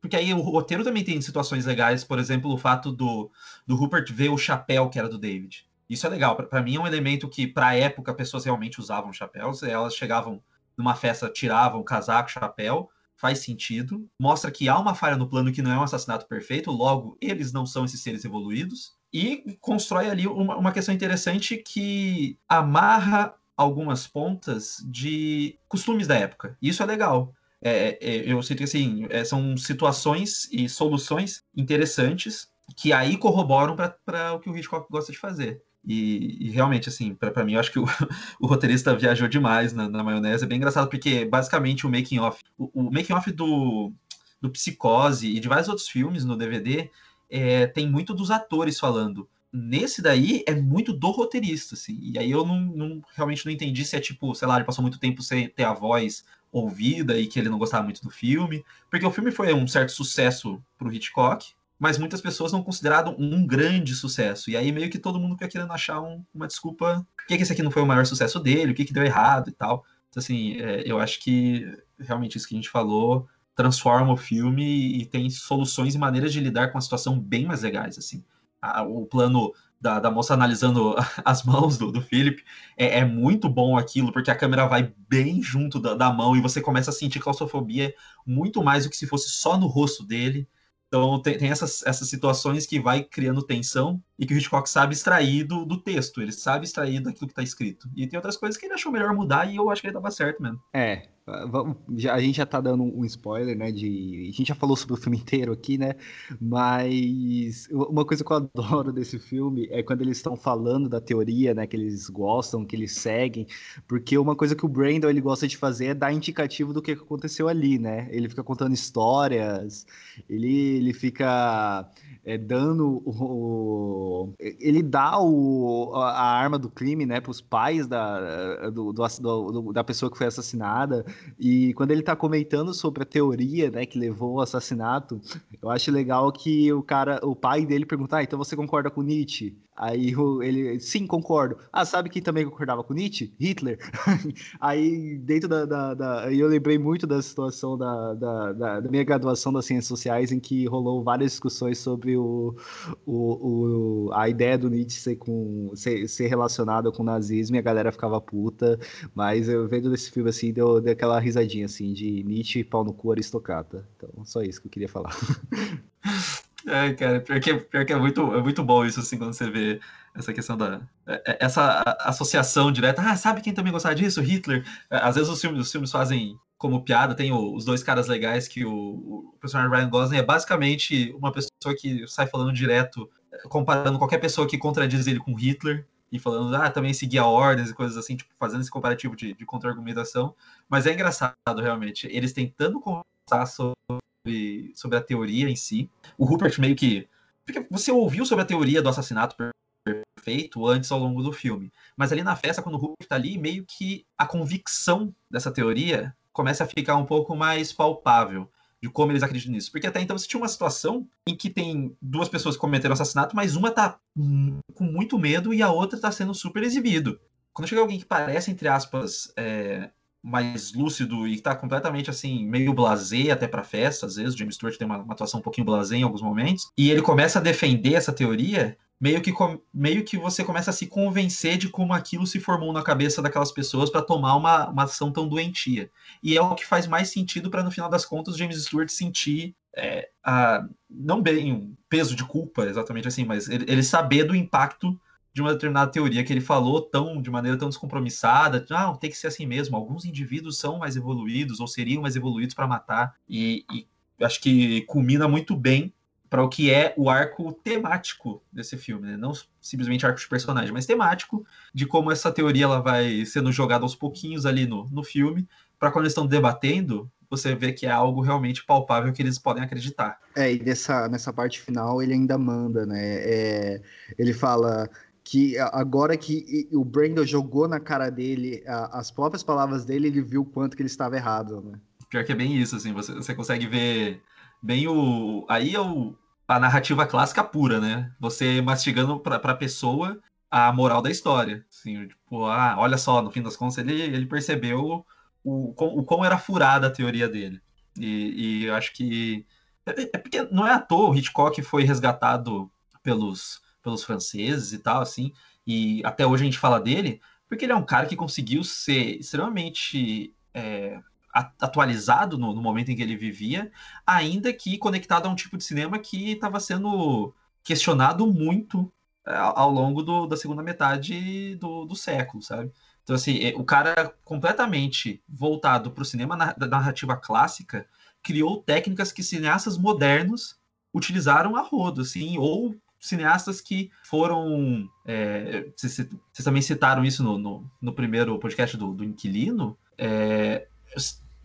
S3: porque aí o roteiro também tem situações legais, por exemplo, o fato do, do Rupert ver o chapéu que era do David. Isso é legal. Para mim é um elemento que, para a época, pessoas realmente usavam chapéus. Elas chegavam numa festa, tiravam casaco, chapéu. Faz sentido. Mostra que há uma falha no plano que não é um assassinato perfeito. Logo, eles não são esses seres evoluídos. E constrói ali uma, uma questão interessante que amarra algumas pontas de costumes da época. Isso é legal. É, é, eu sinto que assim, é, são situações e soluções interessantes que aí corroboram para o que o Hitchcock gosta de fazer. E, e realmente, assim, para mim, eu acho que o, o roteirista viajou demais na, na, maionese. É bem engraçado, porque basicamente o making-off, o, o making-off do, do Psicose e de vários outros filmes no DVD é, tem muito dos atores falando. Nesse daí é muito do roteirista, assim. E aí eu não, não, realmente não entendi se é tipo, sei lá, ele passou muito tempo sem ter a voz ouvida e que ele não gostava muito do filme, porque o filme foi um certo sucesso para o Hitchcock, mas muitas pessoas não consideraram um grande sucesso. E aí meio que todo mundo fica querendo achar um, uma desculpa, por que, que esse aqui não foi o maior sucesso dele, o que, que deu errado e tal. Então, assim, é, eu acho que realmente isso que a gente falou transforma o filme e tem soluções e maneiras de lidar com a situação bem mais legais, assim. o plano da, da moça analisando as mãos do, do Philip, é, é, muito bom aquilo, porque a câmera vai bem junto da, da, mão e você começa a sentir claustrofobia muito mais do que se fosse só no rosto dele. Então tem, tem essas, essas situações que vai criando tensão e que o Hitchcock sabe extrair do, do texto, ele sabe extrair daquilo que está escrito. E tem outras coisas que ele achou melhor mudar e eu acho que ele dava certo mesmo.
S1: É, a gente já tá dando um spoiler, né? De, a gente já falou sobre o filme inteiro aqui, né? Mas uma coisa que eu adoro desse filme é quando eles estão falando da teoria, né? Que eles gostam, que eles seguem. Porque uma coisa que o Brandon ele gosta de fazer é dar indicativo do que aconteceu ali, né? Ele fica contando histórias, ele, ele fica é, dando o, ele dá o, a arma do crime, né, para os pais da, do, do, do, da pessoa que foi assassinada e quando ele está comentando sobre a teoria, né, que levou ao assassinato, eu acho legal que o cara, o pai dele pergunta, ah, então você concorda com Nietzsche? Aí ele, sim, concordo. Ah, sabe quem também concordava com Nietzsche? Hitler. aí, dentro da, da, da, Eu lembrei muito da situação da, da, da, minha graduação das Ciências Sociais, em que rolou várias discussões sobre o, o, o a ideia do Nietzsche ser, com, ser, ser relacionada com o nazismo e a galera ficava puta. Mas eu vendo desse filme assim, deu, deu aquela risadinha assim de Nietzsche, pau no cu, aristocrata. Então, só isso que eu queria falar.
S3: É, cara, pior que, pior que é, muito, é muito bom isso, assim, quando você vê essa questão da. É, é, essa associação direta. Ah, sabe quem também gostava disso? Hitler. Às vezes os filmes, os filmes fazem como piada, tem o, os dois caras legais que o, o personagem Ryan Gosling é basicamente uma pessoa que sai falando direto, comparando qualquer pessoa que contradiz ele com Hitler e falando, ah, também seguia ordens e coisas assim, tipo, fazendo esse comparativo de, de contra-argumentação. Mas é engraçado, realmente. Eles tentando conversar sobre sobre, a teoria em si. O Rupert meio que. Porque você ouviu sobre a teoria do assassinato perfeito antes ao longo do filme. Mas ali na festa, quando o Rupert tá ali, meio que a convicção dessa teoria começa a ficar um pouco mais palpável de como eles acreditam nisso. Porque até então você tinha uma situação em que tem duas pessoas que cometeram assassinato, mas uma tá com muito medo e a outra tá sendo super exibido. Quando chega alguém que parece, entre aspas, é, mais lúcido e tá completamente assim, meio blasé até pra festa, às vezes. O James Stewart tem uma, uma atuação um pouquinho blasé em alguns momentos. E ele começa a defender essa teoria meio que, meio que você começa a se convencer de como aquilo se formou na cabeça daquelas pessoas para tomar uma, uma ação tão doentia. E é o que faz mais sentido para, no final das contas, James Stewart sentir é, a, não bem um peso de culpa, exatamente assim, mas ele, ele saber do impacto de uma determinada teoria que ele falou tão de maneira tão descompromissada, ah, tem que ser assim mesmo, alguns indivíduos são mais evoluídos ou seriam mais evoluídos para matar e, e, acho que culmina muito bem para o que é o arco temático desse filme, né? não simplesmente arco de personagem, mas temático de como essa teoria ela vai sendo jogada aos pouquinhos ali no, no filme, para quando eles estão debatendo, você vê que é algo realmente palpável que eles podem acreditar.
S1: É, e nessa, nessa parte final ele ainda manda, né? É, ele fala: que agora que o Brandon jogou na cara dele as próprias palavras dele, ele viu o quanto que ele estava errado, né?
S3: Pior que é bem isso, assim, você, você consegue ver bem o... Aí é o, a narrativa clássica pura, né? Você mastigando para a pessoa a moral da história. Assim, tipo, ah, olha só, no fim das contas ele, ele percebeu o, o, o quão era furada a teoria dele. E, e eu acho que... É, é porque não é à toa o Hitchcock foi resgatado pelos pelos franceses e tal, assim, e até hoje a gente fala dele, porque ele é um cara que conseguiu ser extremamente é, atualizado no, no, momento em que ele vivia, ainda que conectado a um tipo de cinema que estava sendo questionado muito é, ao longo do, da segunda metade do, do século, sabe? Então, assim, é, o cara completamente voltado para o cinema da narrativa clássica criou técnicas que cineastas modernos utilizaram a rodo, assim, ou cineastas que foram. É, vocês, também citaram isso no, no, no primeiro podcast do, do Inquilino. É,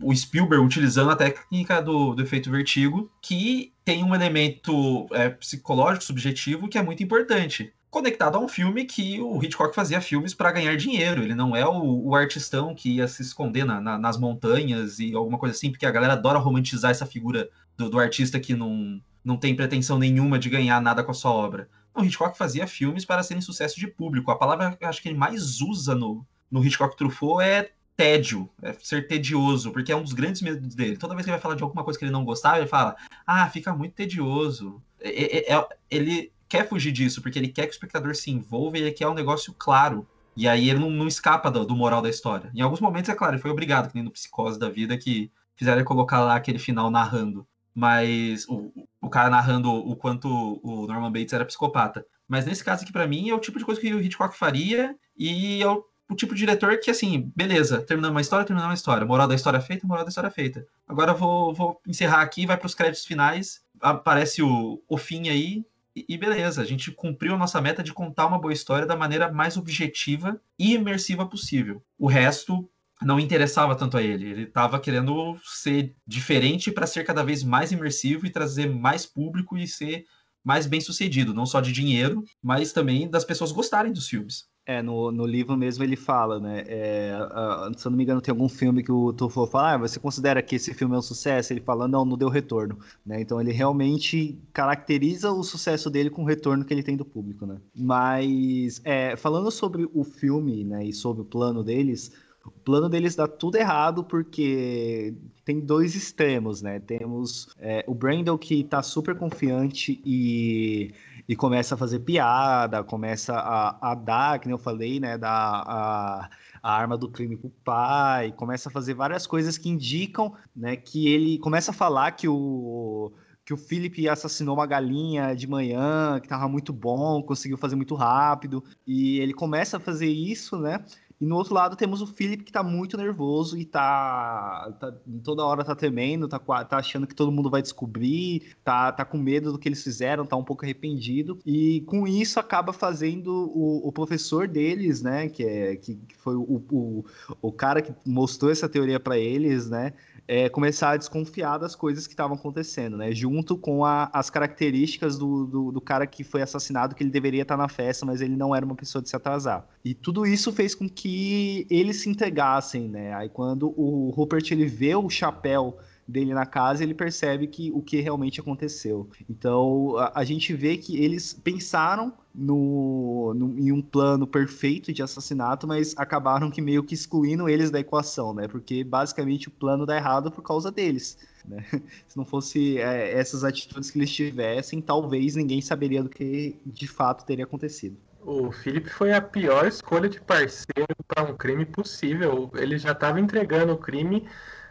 S3: o Spielberg utilizando a técnica do, do efeito vertigo, que tem um elemento é, psicológico, subjetivo, que é muito importante. Conectado a um filme que o Hitchcock fazia filmes para ganhar dinheiro. Ele não é o, o artistão que ia se esconder na, na, nas montanhas e alguma coisa assim, porque a galera adora romantizar essa figura do, do artista que não, não tem pretensão nenhuma de ganhar nada com a sua obra. O Hitchcock fazia filmes para serem sucesso de público. A palavra que eu acho que ele mais usa no, no Hitchcock Truffaut é tédio, é ser tedioso, porque é um dos grandes medos dele. Toda vez que ele vai falar de alguma coisa que ele não gostava, ele fala: Ah, fica muito tedioso. É, é, é, ele quer fugir disso, porque ele quer que o espectador se envolva e ele quer um negócio claro. E aí ele não, não escapa do, do, moral da história. Em alguns momentos, é claro, ele foi obrigado, que nem no Psicose da Vida, que fizeram ele colocar lá aquele final narrando mas o, o cara narrando o quanto o Norman Bates era psicopata. Mas nesse caso aqui, para mim, é o tipo de coisa que o Hitchcock faria e é o, o tipo de diretor que, assim, beleza, terminando uma história, terminando uma história. Moral da história feita, moral da história feita. Agora vou, vou encerrar aqui, vai para os créditos finais, aparece o, o fim aí, e beleza, a gente cumpriu a nossa meta de contar uma boa história da maneira mais objetiva e imersiva possível. O resto não interessava tanto a ele. Ele estava querendo ser diferente para ser cada vez mais imersivo e trazer mais público e ser mais bem sucedido, não só de dinheiro, mas também das pessoas gostarem dos filmes.
S1: É, no, no livro mesmo ele fala, né? É, uh, se eu não me engano, tem algum filme que o Tufo fala, ah, você considera que esse filme é um sucesso? Ele fala, não, não deu retorno. Né? Então ele realmente caracteriza o sucesso dele com o retorno que ele tem do público, né? Mas, é, falando sobre o filme, né, e sobre o plano deles, o plano deles dá tudo errado porque tem dois extremos, né? Temos é, o Brandon que tá super confiante e, e começa a fazer piada, começa a, a dar, que nem eu falei, né? Dar a, a arma do crime pro pai, começa a fazer várias coisas que indicam, né? Que ele começa a falar que o que o Philip assassinou uma galinha de manhã, que tava muito bom, conseguiu fazer muito rápido, e ele começa a fazer isso, né? E no outro lado temos o Philip que tá muito nervoso e tá, tá toda hora tá temendo, tá, tá achando que todo mundo vai descobrir, tá, tá com medo do que eles fizeram, tá um pouco arrependido. E com isso acaba fazendo o, o professor deles, né, que, é, que foi o, o, o cara que mostrou essa teoria para eles, né, é, começar a desconfiar das coisas que estavam acontecendo, né? Junto com a, as características do, do, do, cara que foi assassinado, que ele deveria estar na festa, mas ele não era uma pessoa de se atrasar. E tudo isso fez com que eles se entregassem, né? Aí quando o Rupert ele vê o chapéu dele na casa, ele percebe que o que realmente aconteceu. Então a, a gente vê que eles pensaram no, no, em um plano perfeito de assassinato, mas acabaram que meio que excluindo eles da equação, né? Porque basicamente o plano dá errado por causa deles. Né? Se não fosse é, essas atitudes que eles tivessem, talvez ninguém saberia do que de fato teria acontecido.
S2: O Felipe foi a pior escolha de parceiro para um crime possível. Ele já estava entregando o crime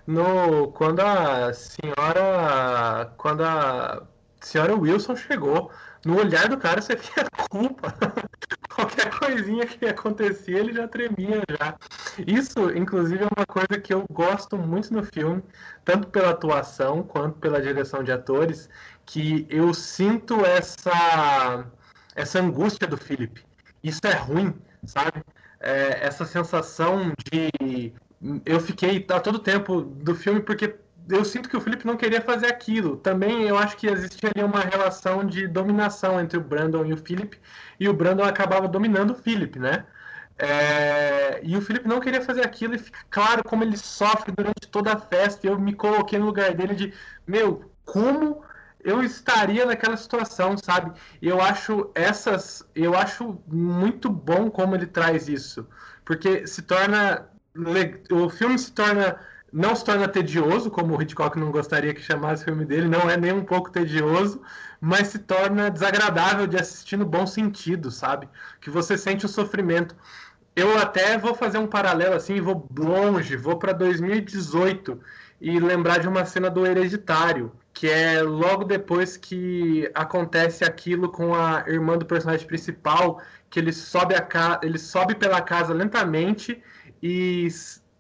S2: no quando a senhora quando a senhora Wilson chegou no olhar do cara você via culpa. Qualquer coisinha que acontecia ele já tremia já. Isso inclusive é uma coisa que eu gosto muito no filme tanto pela atuação quanto pela direção de atores que eu sinto essa essa angústia do Philip isso é ruim sabe? É, essa sensação de eu fiquei a todo tempo do filme porque eu sinto que o Felipe não queria fazer aquilo. Também eu acho que existia ali uma relação de dominação entre o Brandon e o Philip, e o Brandon acabava dominando o Philip, né? É... e o Felipe não queria fazer aquilo, e fica claro como ele sofre durante toda a festa. Eu me coloquei no lugar dele de, meu, como eu estaria naquela situação, sabe? Eu acho essas, eu acho muito bom como ele traz isso, porque se torna o filme se torna não se torna tedioso, como o Hitchcock não gostaria que chamasse o filme dele, não é nem um pouco tedioso, mas se torna desagradável de assistir no bom sentido, sabe? Que você sente o sofrimento. Eu até vou fazer um paralelo assim, vou longe, vou para 2018 e lembrar de uma cena do Hereditário, que é logo depois que acontece aquilo com a irmã do personagem principal, que ele sobe a ca... ele sobe pela casa lentamente e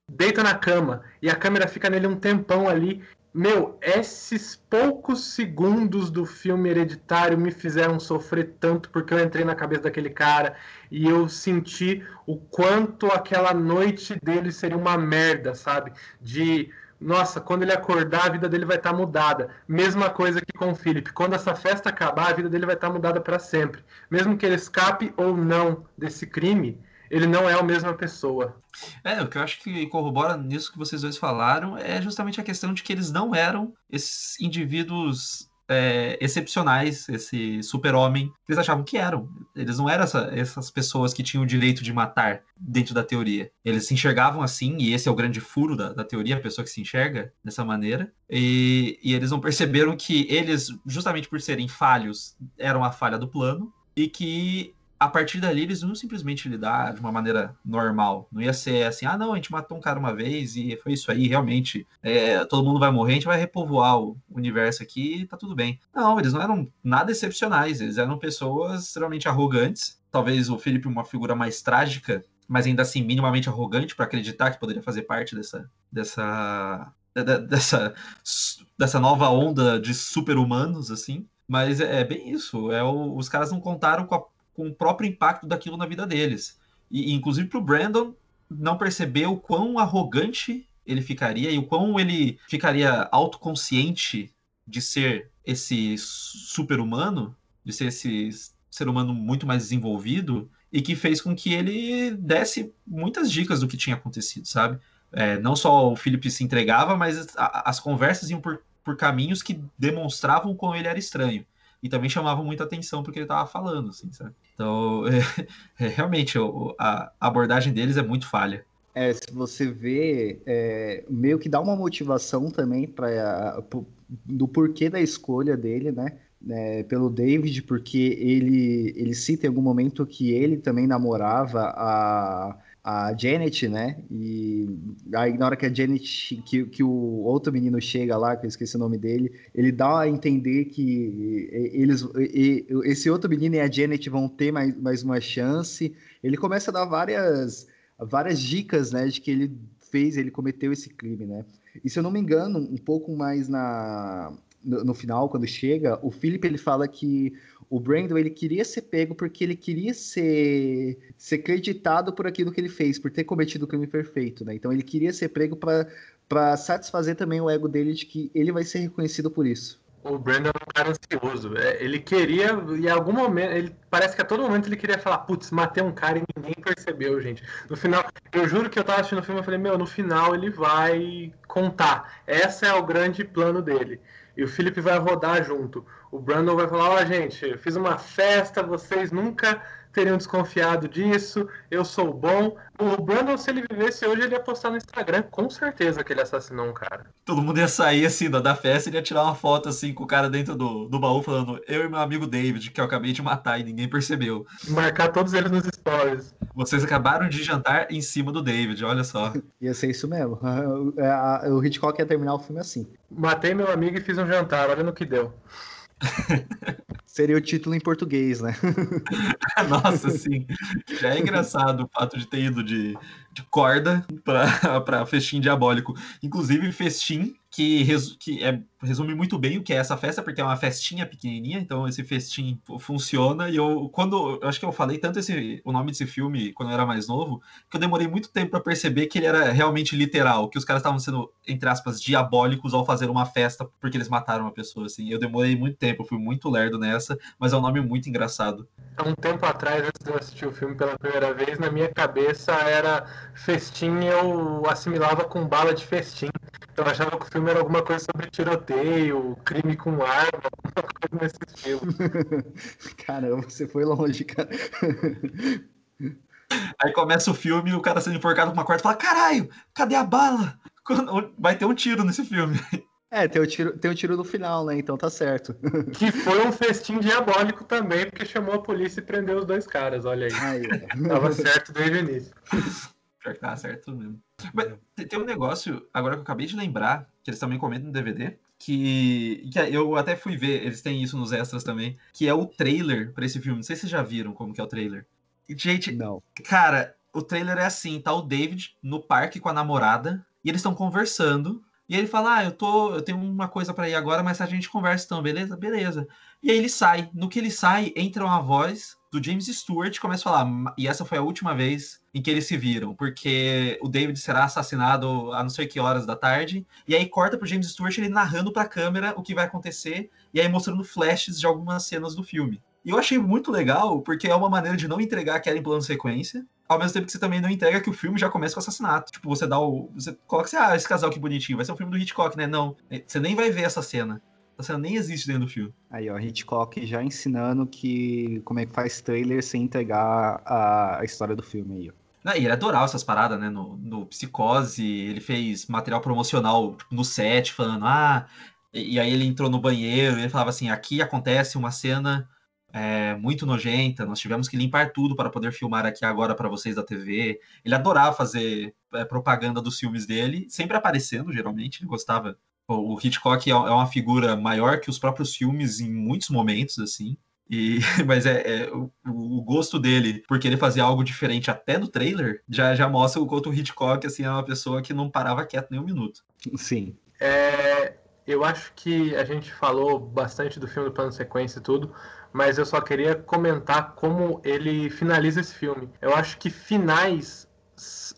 S2: deita na cama e a câmera fica nele um tempão ali. Meu, esses poucos segundos do filme Hereditário me fizeram sofrer tanto porque eu entrei na cabeça daquele cara e eu senti o quanto aquela noite dele seria uma merda, sabe? De nossa, quando ele acordar, a vida dele vai estar tá mudada. Mesma coisa que com o Philip. Quando essa festa acabar, a vida dele vai estar tá mudada para sempre. Mesmo que ele escape ou não desse crime, ele não é a mesma pessoa.
S3: É, o que eu acho que corrobora nisso que vocês dois falaram é justamente a questão de que eles não eram esses indivíduos é, excepcionais, esse super-homem eles achavam que eram. Eles não eram essa, essas pessoas que tinham o direito de matar dentro da teoria. Eles se enxergavam assim, e esse é o grande furo da, da teoria, a pessoa que se enxerga dessa maneira. E, e eles não perceberam que eles, justamente por serem falhos, eram a falha do plano, e que a partir dali eles não simplesmente lidar de uma maneira normal. Não ia ser assim, ah, não, a gente matou um cara uma vez e foi isso aí, realmente. É, todo mundo vai morrer, a gente vai repovoar o universo aqui e tá tudo bem. Não, eles não eram nada excepcionais, eles eram pessoas extremamente arrogantes. Talvez o Felipe uma figura mais trágica mas ainda assim minimamente arrogante para acreditar que poderia fazer parte dessa, dessa, dessa, dessa nova onda de super-humanos, assim. Mas é, é, bem isso. É o, os caras não contaram com, a, com, o próprio impacto daquilo na vida deles. E, inclusive, para o Brandon não perceber o quão arrogante ele ficaria e o quão ele ficaria autoconsciente de ser esse super-humano, de ser esse ser humano muito mais desenvolvido, e que fez com que ele desse muitas dicas do que tinha acontecido, sabe? É, não só o Felipe se entregava, mas a, as conversas iam por, por caminhos que demonstravam como ele era estranho. E também chamavam muita atenção porque ele estava falando, assim, sabe? Então, é, é, realmente, a, a abordagem deles é muito falha.
S1: É, se você vê, é, meio que dá uma motivação também para do porquê da escolha dele, né? é, pelo David, porque ele, ele cita em algum momento que ele também namorava a, a Janet, né? E aí na hora que a Janet, que, que o outro menino chega lá, que eu esqueci o nome dele, ele dá a entender que eles, esse outro menino e a Janet vão ter mais, mais uma chance. Ele começa a dar várias, várias dicas, né, de que ele fez, ele cometeu esse crime, né? E se eu não me engano, um pouco mais na no, no, final, quando chega, o Philip ele fala que o Brandon ele queria ser pego porque ele queria ser, ser creditado por aquilo que ele fez, por ter cometido o crime perfeito, né? Então ele queria ser pego para satisfazer também o ego dele de que ele vai ser reconhecido por isso.
S2: O Brandon é um cara ansioso. É, ele queria, em algum momento, ele parece que a todo momento ele queria falar, putz, matei um cara e ninguém percebeu, gente. No final, eu juro que eu tava assistindo o filme e falei, meu, no final ele vai contar. Esse é o grande plano dele e o Felipe vai rodar junto. O Brandon vai falar: Ó, oh, gente, fiz uma festa, vocês nunca teriam desconfiado disso, eu sou bom. O Brandon, se ele vivesse hoje, ele ia postar no Instagram, com certeza que ele assassinou um cara.
S3: Todo mundo ia sair assim da festa e ia tirar uma foto assim com o cara dentro do, do baú falando eu e meu amigo David, que eu acabei de matar e ninguém percebeu.
S2: Marcar todos eles nos stories.
S3: Vocês acabaram de jantar em cima do David, olha só.
S1: Ia ser isso mesmo. O Hitchcock ia terminar o filme assim.
S2: Matei meu amigo e fiz um jantar, olha no que deu.
S1: Seria o título em português, né?
S3: Nossa, sim. Já é engraçado o fato de ter ido de, de corda para festim diabólico. Inclusive, festim que, que é, resume muito bem o que é essa festa, porque é uma festinha pequenininha, então esse festim funciona. E eu, quando eu acho que eu falei tanto esse, o nome desse filme quando eu era mais novo, que eu demorei muito tempo para perceber que ele era realmente literal, que os caras estavam sendo, entre aspas, diabólicos ao fazer uma festa porque eles mataram uma pessoa. Assim. Eu demorei muito tempo, fui muito lerdo nessa, mas é um nome muito engraçado.
S2: Há um tempo atrás, antes de eu assistir o filme pela primeira vez, na minha cabeça era festim, eu assimilava com bala de festim. Eu achava que o filme era alguma coisa sobre tiroteio, crime com arma, alguma coisa nesse estilo.
S1: Caramba, você foi longe, cara.
S3: Aí começa o filme e o cara sendo enforcado com uma corda e fala: caralho, cadê a bala? Vai ter um tiro nesse filme.
S1: É, tem o tiro, tem o tiro no final, né? Então tá certo.
S2: Que foi um festim diabólico também, porque chamou a polícia e prendeu os dois caras, olha aí. aí. Tava certo desde o início.
S3: Pior que tá certo mesmo. Mas tem um negócio, agora que eu acabei de lembrar, que eles também comentam no DVD, que, que eu até fui ver, eles têm isso nos extras também, que é o trailer para esse filme. Não sei se vocês já viram como que é o trailer. Gente,
S1: não.
S3: cara, o trailer é assim, tá o David no parque com a namorada, e eles estão conversando, e ele fala: "Ah, eu tô, eu tenho uma coisa para ir agora, mas a gente conversa então, beleza? Beleza". E aí ele sai. No que ele sai, entra uma voz do James Stewart começa a falar, e essa foi a última vez em que eles se viram, porque o David será assassinado a não sei que horas da tarde, e aí corta pro James Stewart ele narrando pra câmera o que vai acontecer, e aí mostrando flashes de algumas cenas do filme. E eu achei muito legal, porque é uma maneira de não entregar que era em plano sequência, ao mesmo tempo que você também não entrega que o filme já começa com assassinato. Tipo, você dá o. Você coloca assim, ah, esse casal que bonitinho, vai ser um filme do Hitchcock, né? Não. Você nem vai ver essa cena. Essa cena nem existe dentro do filme.
S1: Aí, ó, Hitchcock já ensinando que como é que faz trailer sem entregar a, a história do filme aí, ó.
S3: E ele adorava essas paradas, né? No, no Psicose, ele fez material promocional tipo, no set, falando, ah. E, e, aí ele entrou no banheiro e ele falava assim: aqui acontece uma cena é, muito nojenta, nós tivemos que limpar tudo para poder filmar aqui agora para vocês da TV. Ele adorava fazer é, propaganda dos filmes dele, sempre aparecendo, geralmente, ele gostava o Hitchcock é, é uma figura maior que os próprios filmes em muitos momentos, assim. E, mas é, é o, o, gosto dele porque ele fazia algo diferente até no trailer já, já mostra o quanto o Hitchcock assim, é uma pessoa que não parava quieto nem um minuto.
S1: Sim.
S2: É, eu acho que a gente falou bastante do filme do plano sequência e tudo, mas eu só queria comentar como ele finaliza esse filme. Eu acho que finais.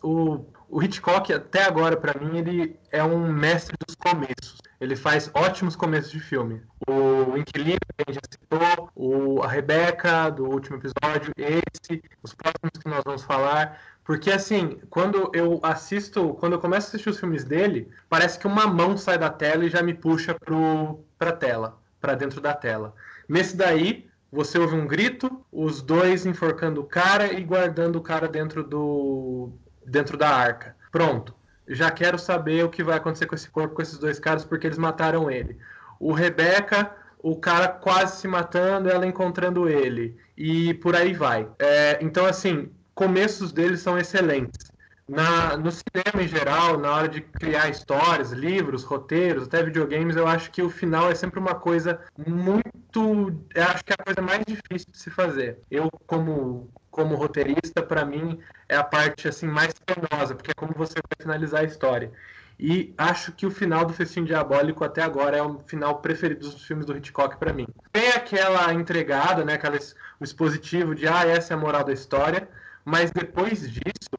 S2: O, o Hitchcock, até agora, para mim, ele é um mestre dos começos. Ele faz ótimos começos de filme. O Inquilino, que a gente já citou, o, a Rebeca, do último episódio, esse, os próximos que nós vamos falar. Porque, assim, quando eu assisto, quando eu começo a assistir os filmes dele, parece que uma mão sai da tela e já me puxa pro, pra tela, para dentro da tela. Nesse daí, você ouve um grito, os dois enforcando o cara e guardando o cara dentro do dentro da arca. Pronto. Já quero saber o que vai acontecer com esse corpo, com esses dois caras, porque eles mataram ele. O Rebeca, o cara quase se matando, ela encontrando ele. E por aí vai. É, então, assim, começos deles são excelentes. Na, no cinema em geral, na hora de criar histórias, livros, roteiros, até videogames, eu acho que o final é sempre uma coisa muito. Eu acho que é a coisa mais difícil de se fazer. Eu, como, como roteirista, para mim, é a parte assim mais penosa, porque é como você vai finalizar a história. E acho que o final do Festim Diabólico até agora é o final preferido dos filmes do Hitchcock para mim. Tem aquela entregada, né, aquela, o expositivo de ah, essa é a moral da história, mas depois disso,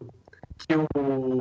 S2: que o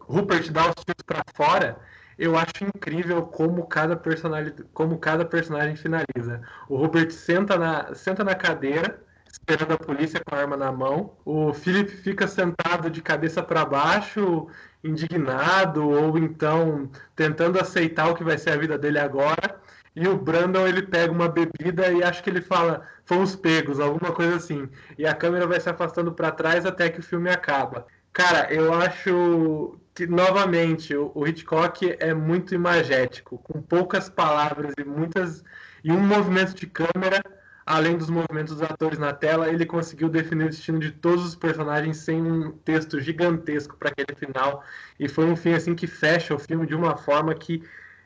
S2: Rupert dá os tiros para fora, eu acho incrível como cada personagem, como cada personagem finaliza. O Rupert senta na, senta na cadeira, esperando a polícia com a arma na mão. O Philip fica sentado de cabeça para baixo, indignado, ou então tentando aceitar o que vai ser a vida dele agora. E o Brandon ele pega uma bebida e acho que ele fala fomos pegos, alguma coisa assim. E a câmera vai se afastando para trás até que o filme acaba. Cara, eu acho que, novamente, o, Hitchcock é muito imagético, com poucas palavras e muitas e um movimento de câmera, além dos movimentos dos atores na tela, ele conseguiu definir o destino de todos os personagens sem um texto gigantesco para aquele final. E foi um fim assim que fecha o filme de uma forma que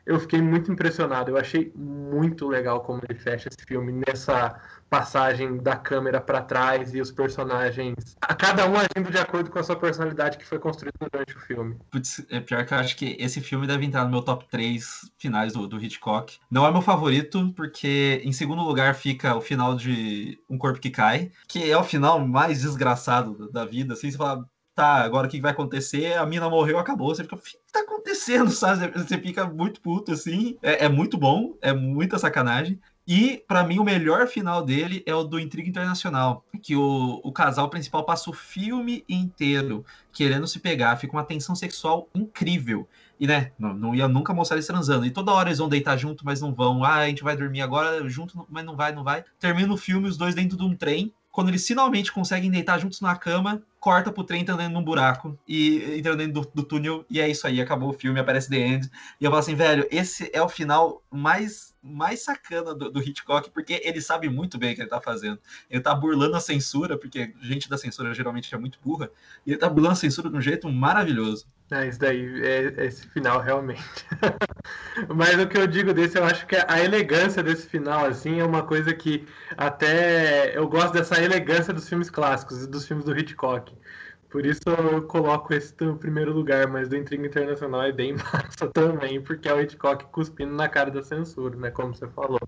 S2: eu fiquei muito impressionado. Eu achei muito legal como ele fecha esse filme nessa passagem da câmera para trás e os personagens, a cada um agindo de acordo com a sua personalidade que foi construída durante o filme.
S3: Putz, é pior que eu acho que esse filme deve entrar no meu top 3 finais do, do Hitchcock. Não é meu favorito, porque em segundo lugar fica o final de Um Corpo que Cai, que é o final mais desgraçado da vida. Assim, você fala, tá, agora o que vai acontecer? A mina morreu, acabou. Você fica, o que tá acontecendo, sabe? Você fica muito puto, assim. É, é muito bom, é muita sacanagem. E, para mim, o melhor final dele é o do Intriga Internacional, que o, o casal principal passa o filme inteiro querendo se pegar, fica uma tensão sexual incrível. E, né, não, não ia nunca mostrar eles transando. E toda hora eles vão deitar junto, mas não vão. Ah, a gente vai dormir agora junto, mas não vai, não vai. Termina o filme, os dois dentro de um trem. Quando eles finalmente conseguem deitar juntos na cama, corta pro trem entrando num buraco e entrando dentro do, do, túnel, e é isso aí, acabou o filme, aparece The End. E eu falo assim, velho, esse é o final mais mais sacana do, do, Hitchcock, porque ele sabe muito bem o que ele tá fazendo. Ele tá burlando a censura, porque gente da censura geralmente é muito burra, e ele tá burlando a censura de um jeito maravilhoso.
S2: É, isso daí, é, esse final, realmente. Mas o que eu digo desse, eu acho que a elegância desse final, assim, é uma coisa que até eu gosto dessa elegância dos filmes clássicos e dos filmes do Hitchcock. Por isso eu coloco esse no primeiro lugar, mas do Intriga Internacional é bem massa também, porque é o Hitchcock cuspindo na cara da censura, né? Como você falou.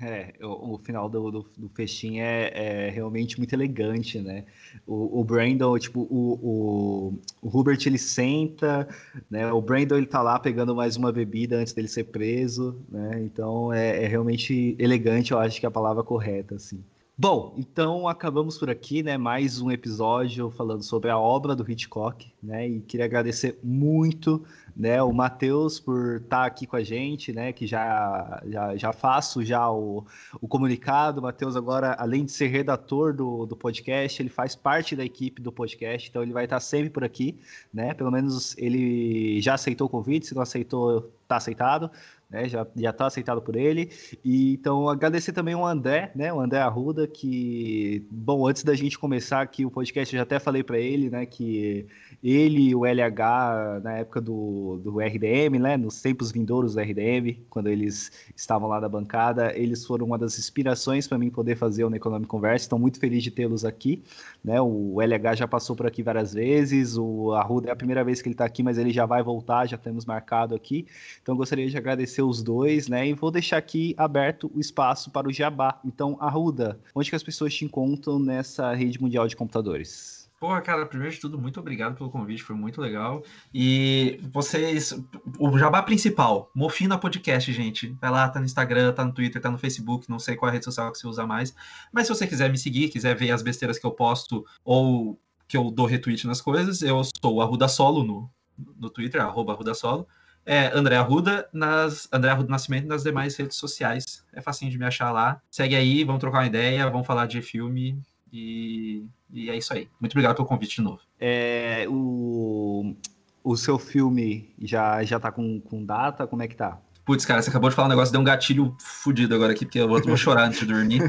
S1: É, o, o final do, do, do festim é, é, realmente muito elegante, né? O, o Brandon, tipo, o, o, o Hubert ele senta, né? O Brandon ele tá lá pegando mais uma bebida antes dele ser preso, né? Então é, é realmente elegante, eu acho que é a palavra correta, assim. Bom, então acabamos por aqui, né? Mais um episódio falando sobre a obra do Hitchcock, né? E queria agradecer muito, né, o Matheus por estar tá aqui com a gente, né? Que já já, já faço já o, o comunicado. Matheus agora, além de ser redator do, do podcast, ele faz parte da equipe do podcast, então ele vai estar sempre por aqui, né? Pelo menos ele já aceitou o convite, se não aceitou, tá aceitado né? Já já está aceitado por ele. E então agradecer também o André, né? O André Arruda que, bom, antes da gente começar aqui o podcast, eu já até falei para ele, né, que ele e o LH na época do, do RDM, né, nos tempos vindouros do RDM, quando eles estavam lá na bancada, eles foram uma das inspirações para mim poder fazer o Economic Conversa. Estou muito feliz de tê-los aqui, né? O LH já passou por aqui várias vezes, o Arruda é a primeira vez que ele está aqui, mas ele já vai voltar, já temos marcado aqui. Então gostaria de agradecer agradecer os dois, né? E vou deixar aqui aberto o espaço para o Jabá. Então, Arruda, onde que as pessoas te encontram nessa rede mundial de computadores?
S3: Porra, cara, primeiro de tudo, muito obrigado pelo convite, foi muito legal. E vocês, o jabá principal, Mofina Podcast, gente. Vai lá, tá no Instagram, tá no Twitter, tá no Facebook, não sei qual é a rede social que você usa mais. Mas se você quiser me seguir, quiser ver as besteiras que eu posto ou que eu dou retweet nas coisas, eu sou o Arruda Solo no, no Twitter, arroba Arruda Solo é André Arruda, nas, André Arruda Nascimento nas demais redes sociais. É facinho de me achar lá. Segue aí, vamos trocar uma ideia, vamos falar de filme e, e é isso aí. Muito obrigado pelo convite de novo.
S1: É, o, o seu filme já, já tá com, com data? Como é que tá?
S3: Putz, cara, você acabou de falar um negócio, deu um gatilho fudido agora aqui, porque eu vou, vou chorar antes de dormir.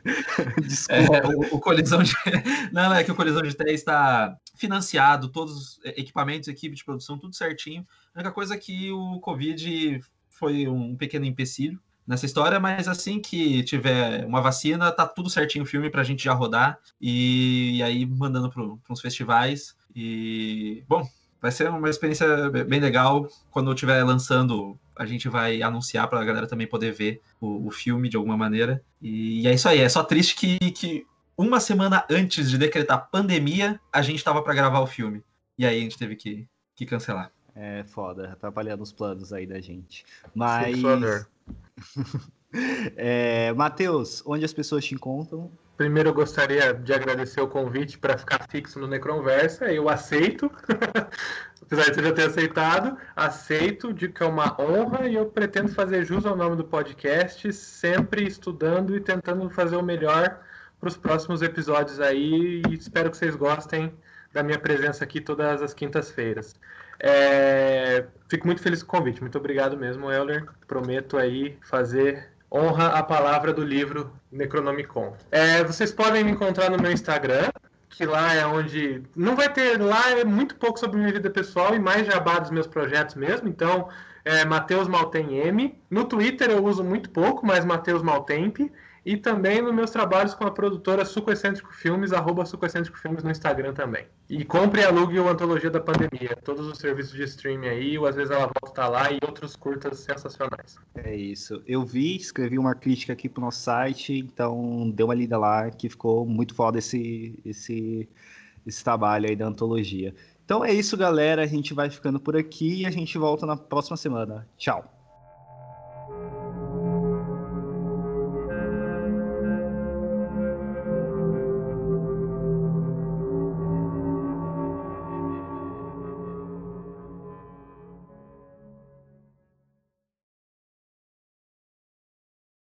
S3: Desculpa. É, o, o, Colisão de... Não, não, é que o Colisão de Té está financiado, todos os equipamentos, equipe de produção, tudo certinho. A única coisa é que o Covid foi um pequeno empecilho nessa história, mas assim que tiver uma vacina, tá tudo certinho o filme pra gente já rodar e, e aí mandando para uns festivais. E, bom, vai ser uma experiência bem legal. Quando eu estiver lançando, a gente vai anunciar para a galera também poder ver o, o, filme de alguma maneira. E é isso aí. É só triste que, que uma semana antes de decretar pandemia, a gente estava para gravar o filme. E aí a gente teve que, que cancelar.
S1: É foda, atrapalhando os planos aí da gente. Mas. é, Matheus, onde as pessoas te encontram?
S2: Primeiro eu gostaria de agradecer o convite para ficar fixo no Necronversa. Eu aceito, apesar de você já ter aceitado, aceito, digo que é uma honra e eu pretendo fazer jus ao nome do podcast, sempre estudando e tentando fazer o melhor para os próximos episódios aí. E espero que vocês gostem da minha presença aqui todas as quintas-feiras. É... Fico muito feliz com o convite. Muito obrigado mesmo, Euler. Prometo aí fazer honra à palavra do livro Necronomicon. É, vocês podem me encontrar no meu Instagram, que lá é onde. Não vai ter. Lá é muito pouco sobre minha vida pessoal e mais jabá dos meus projetos mesmo. Então, é Matheus Maltem M. No Twitter eu uso muito pouco, mas Matheus Maltemp e também nos meus trabalhos com a produtora Suco Excêntrico Filmes, arroba Suco Excêntrico Filmes no Instagram também. E compre e alugue o Antologia da Pandemia, todos os serviços de streaming aí, o Às vezes ela volta tá lá e outros curtas sensacionais.
S1: É isso. Eu vi, escrevi uma crítica aqui pro nosso site, então dê uma lida lá, que ficou muito foda esse, esse, esse trabalho aí da antologia. Então é isso, galera. A gente vai ficando por aqui e a gente volta na próxima semana. Tchau.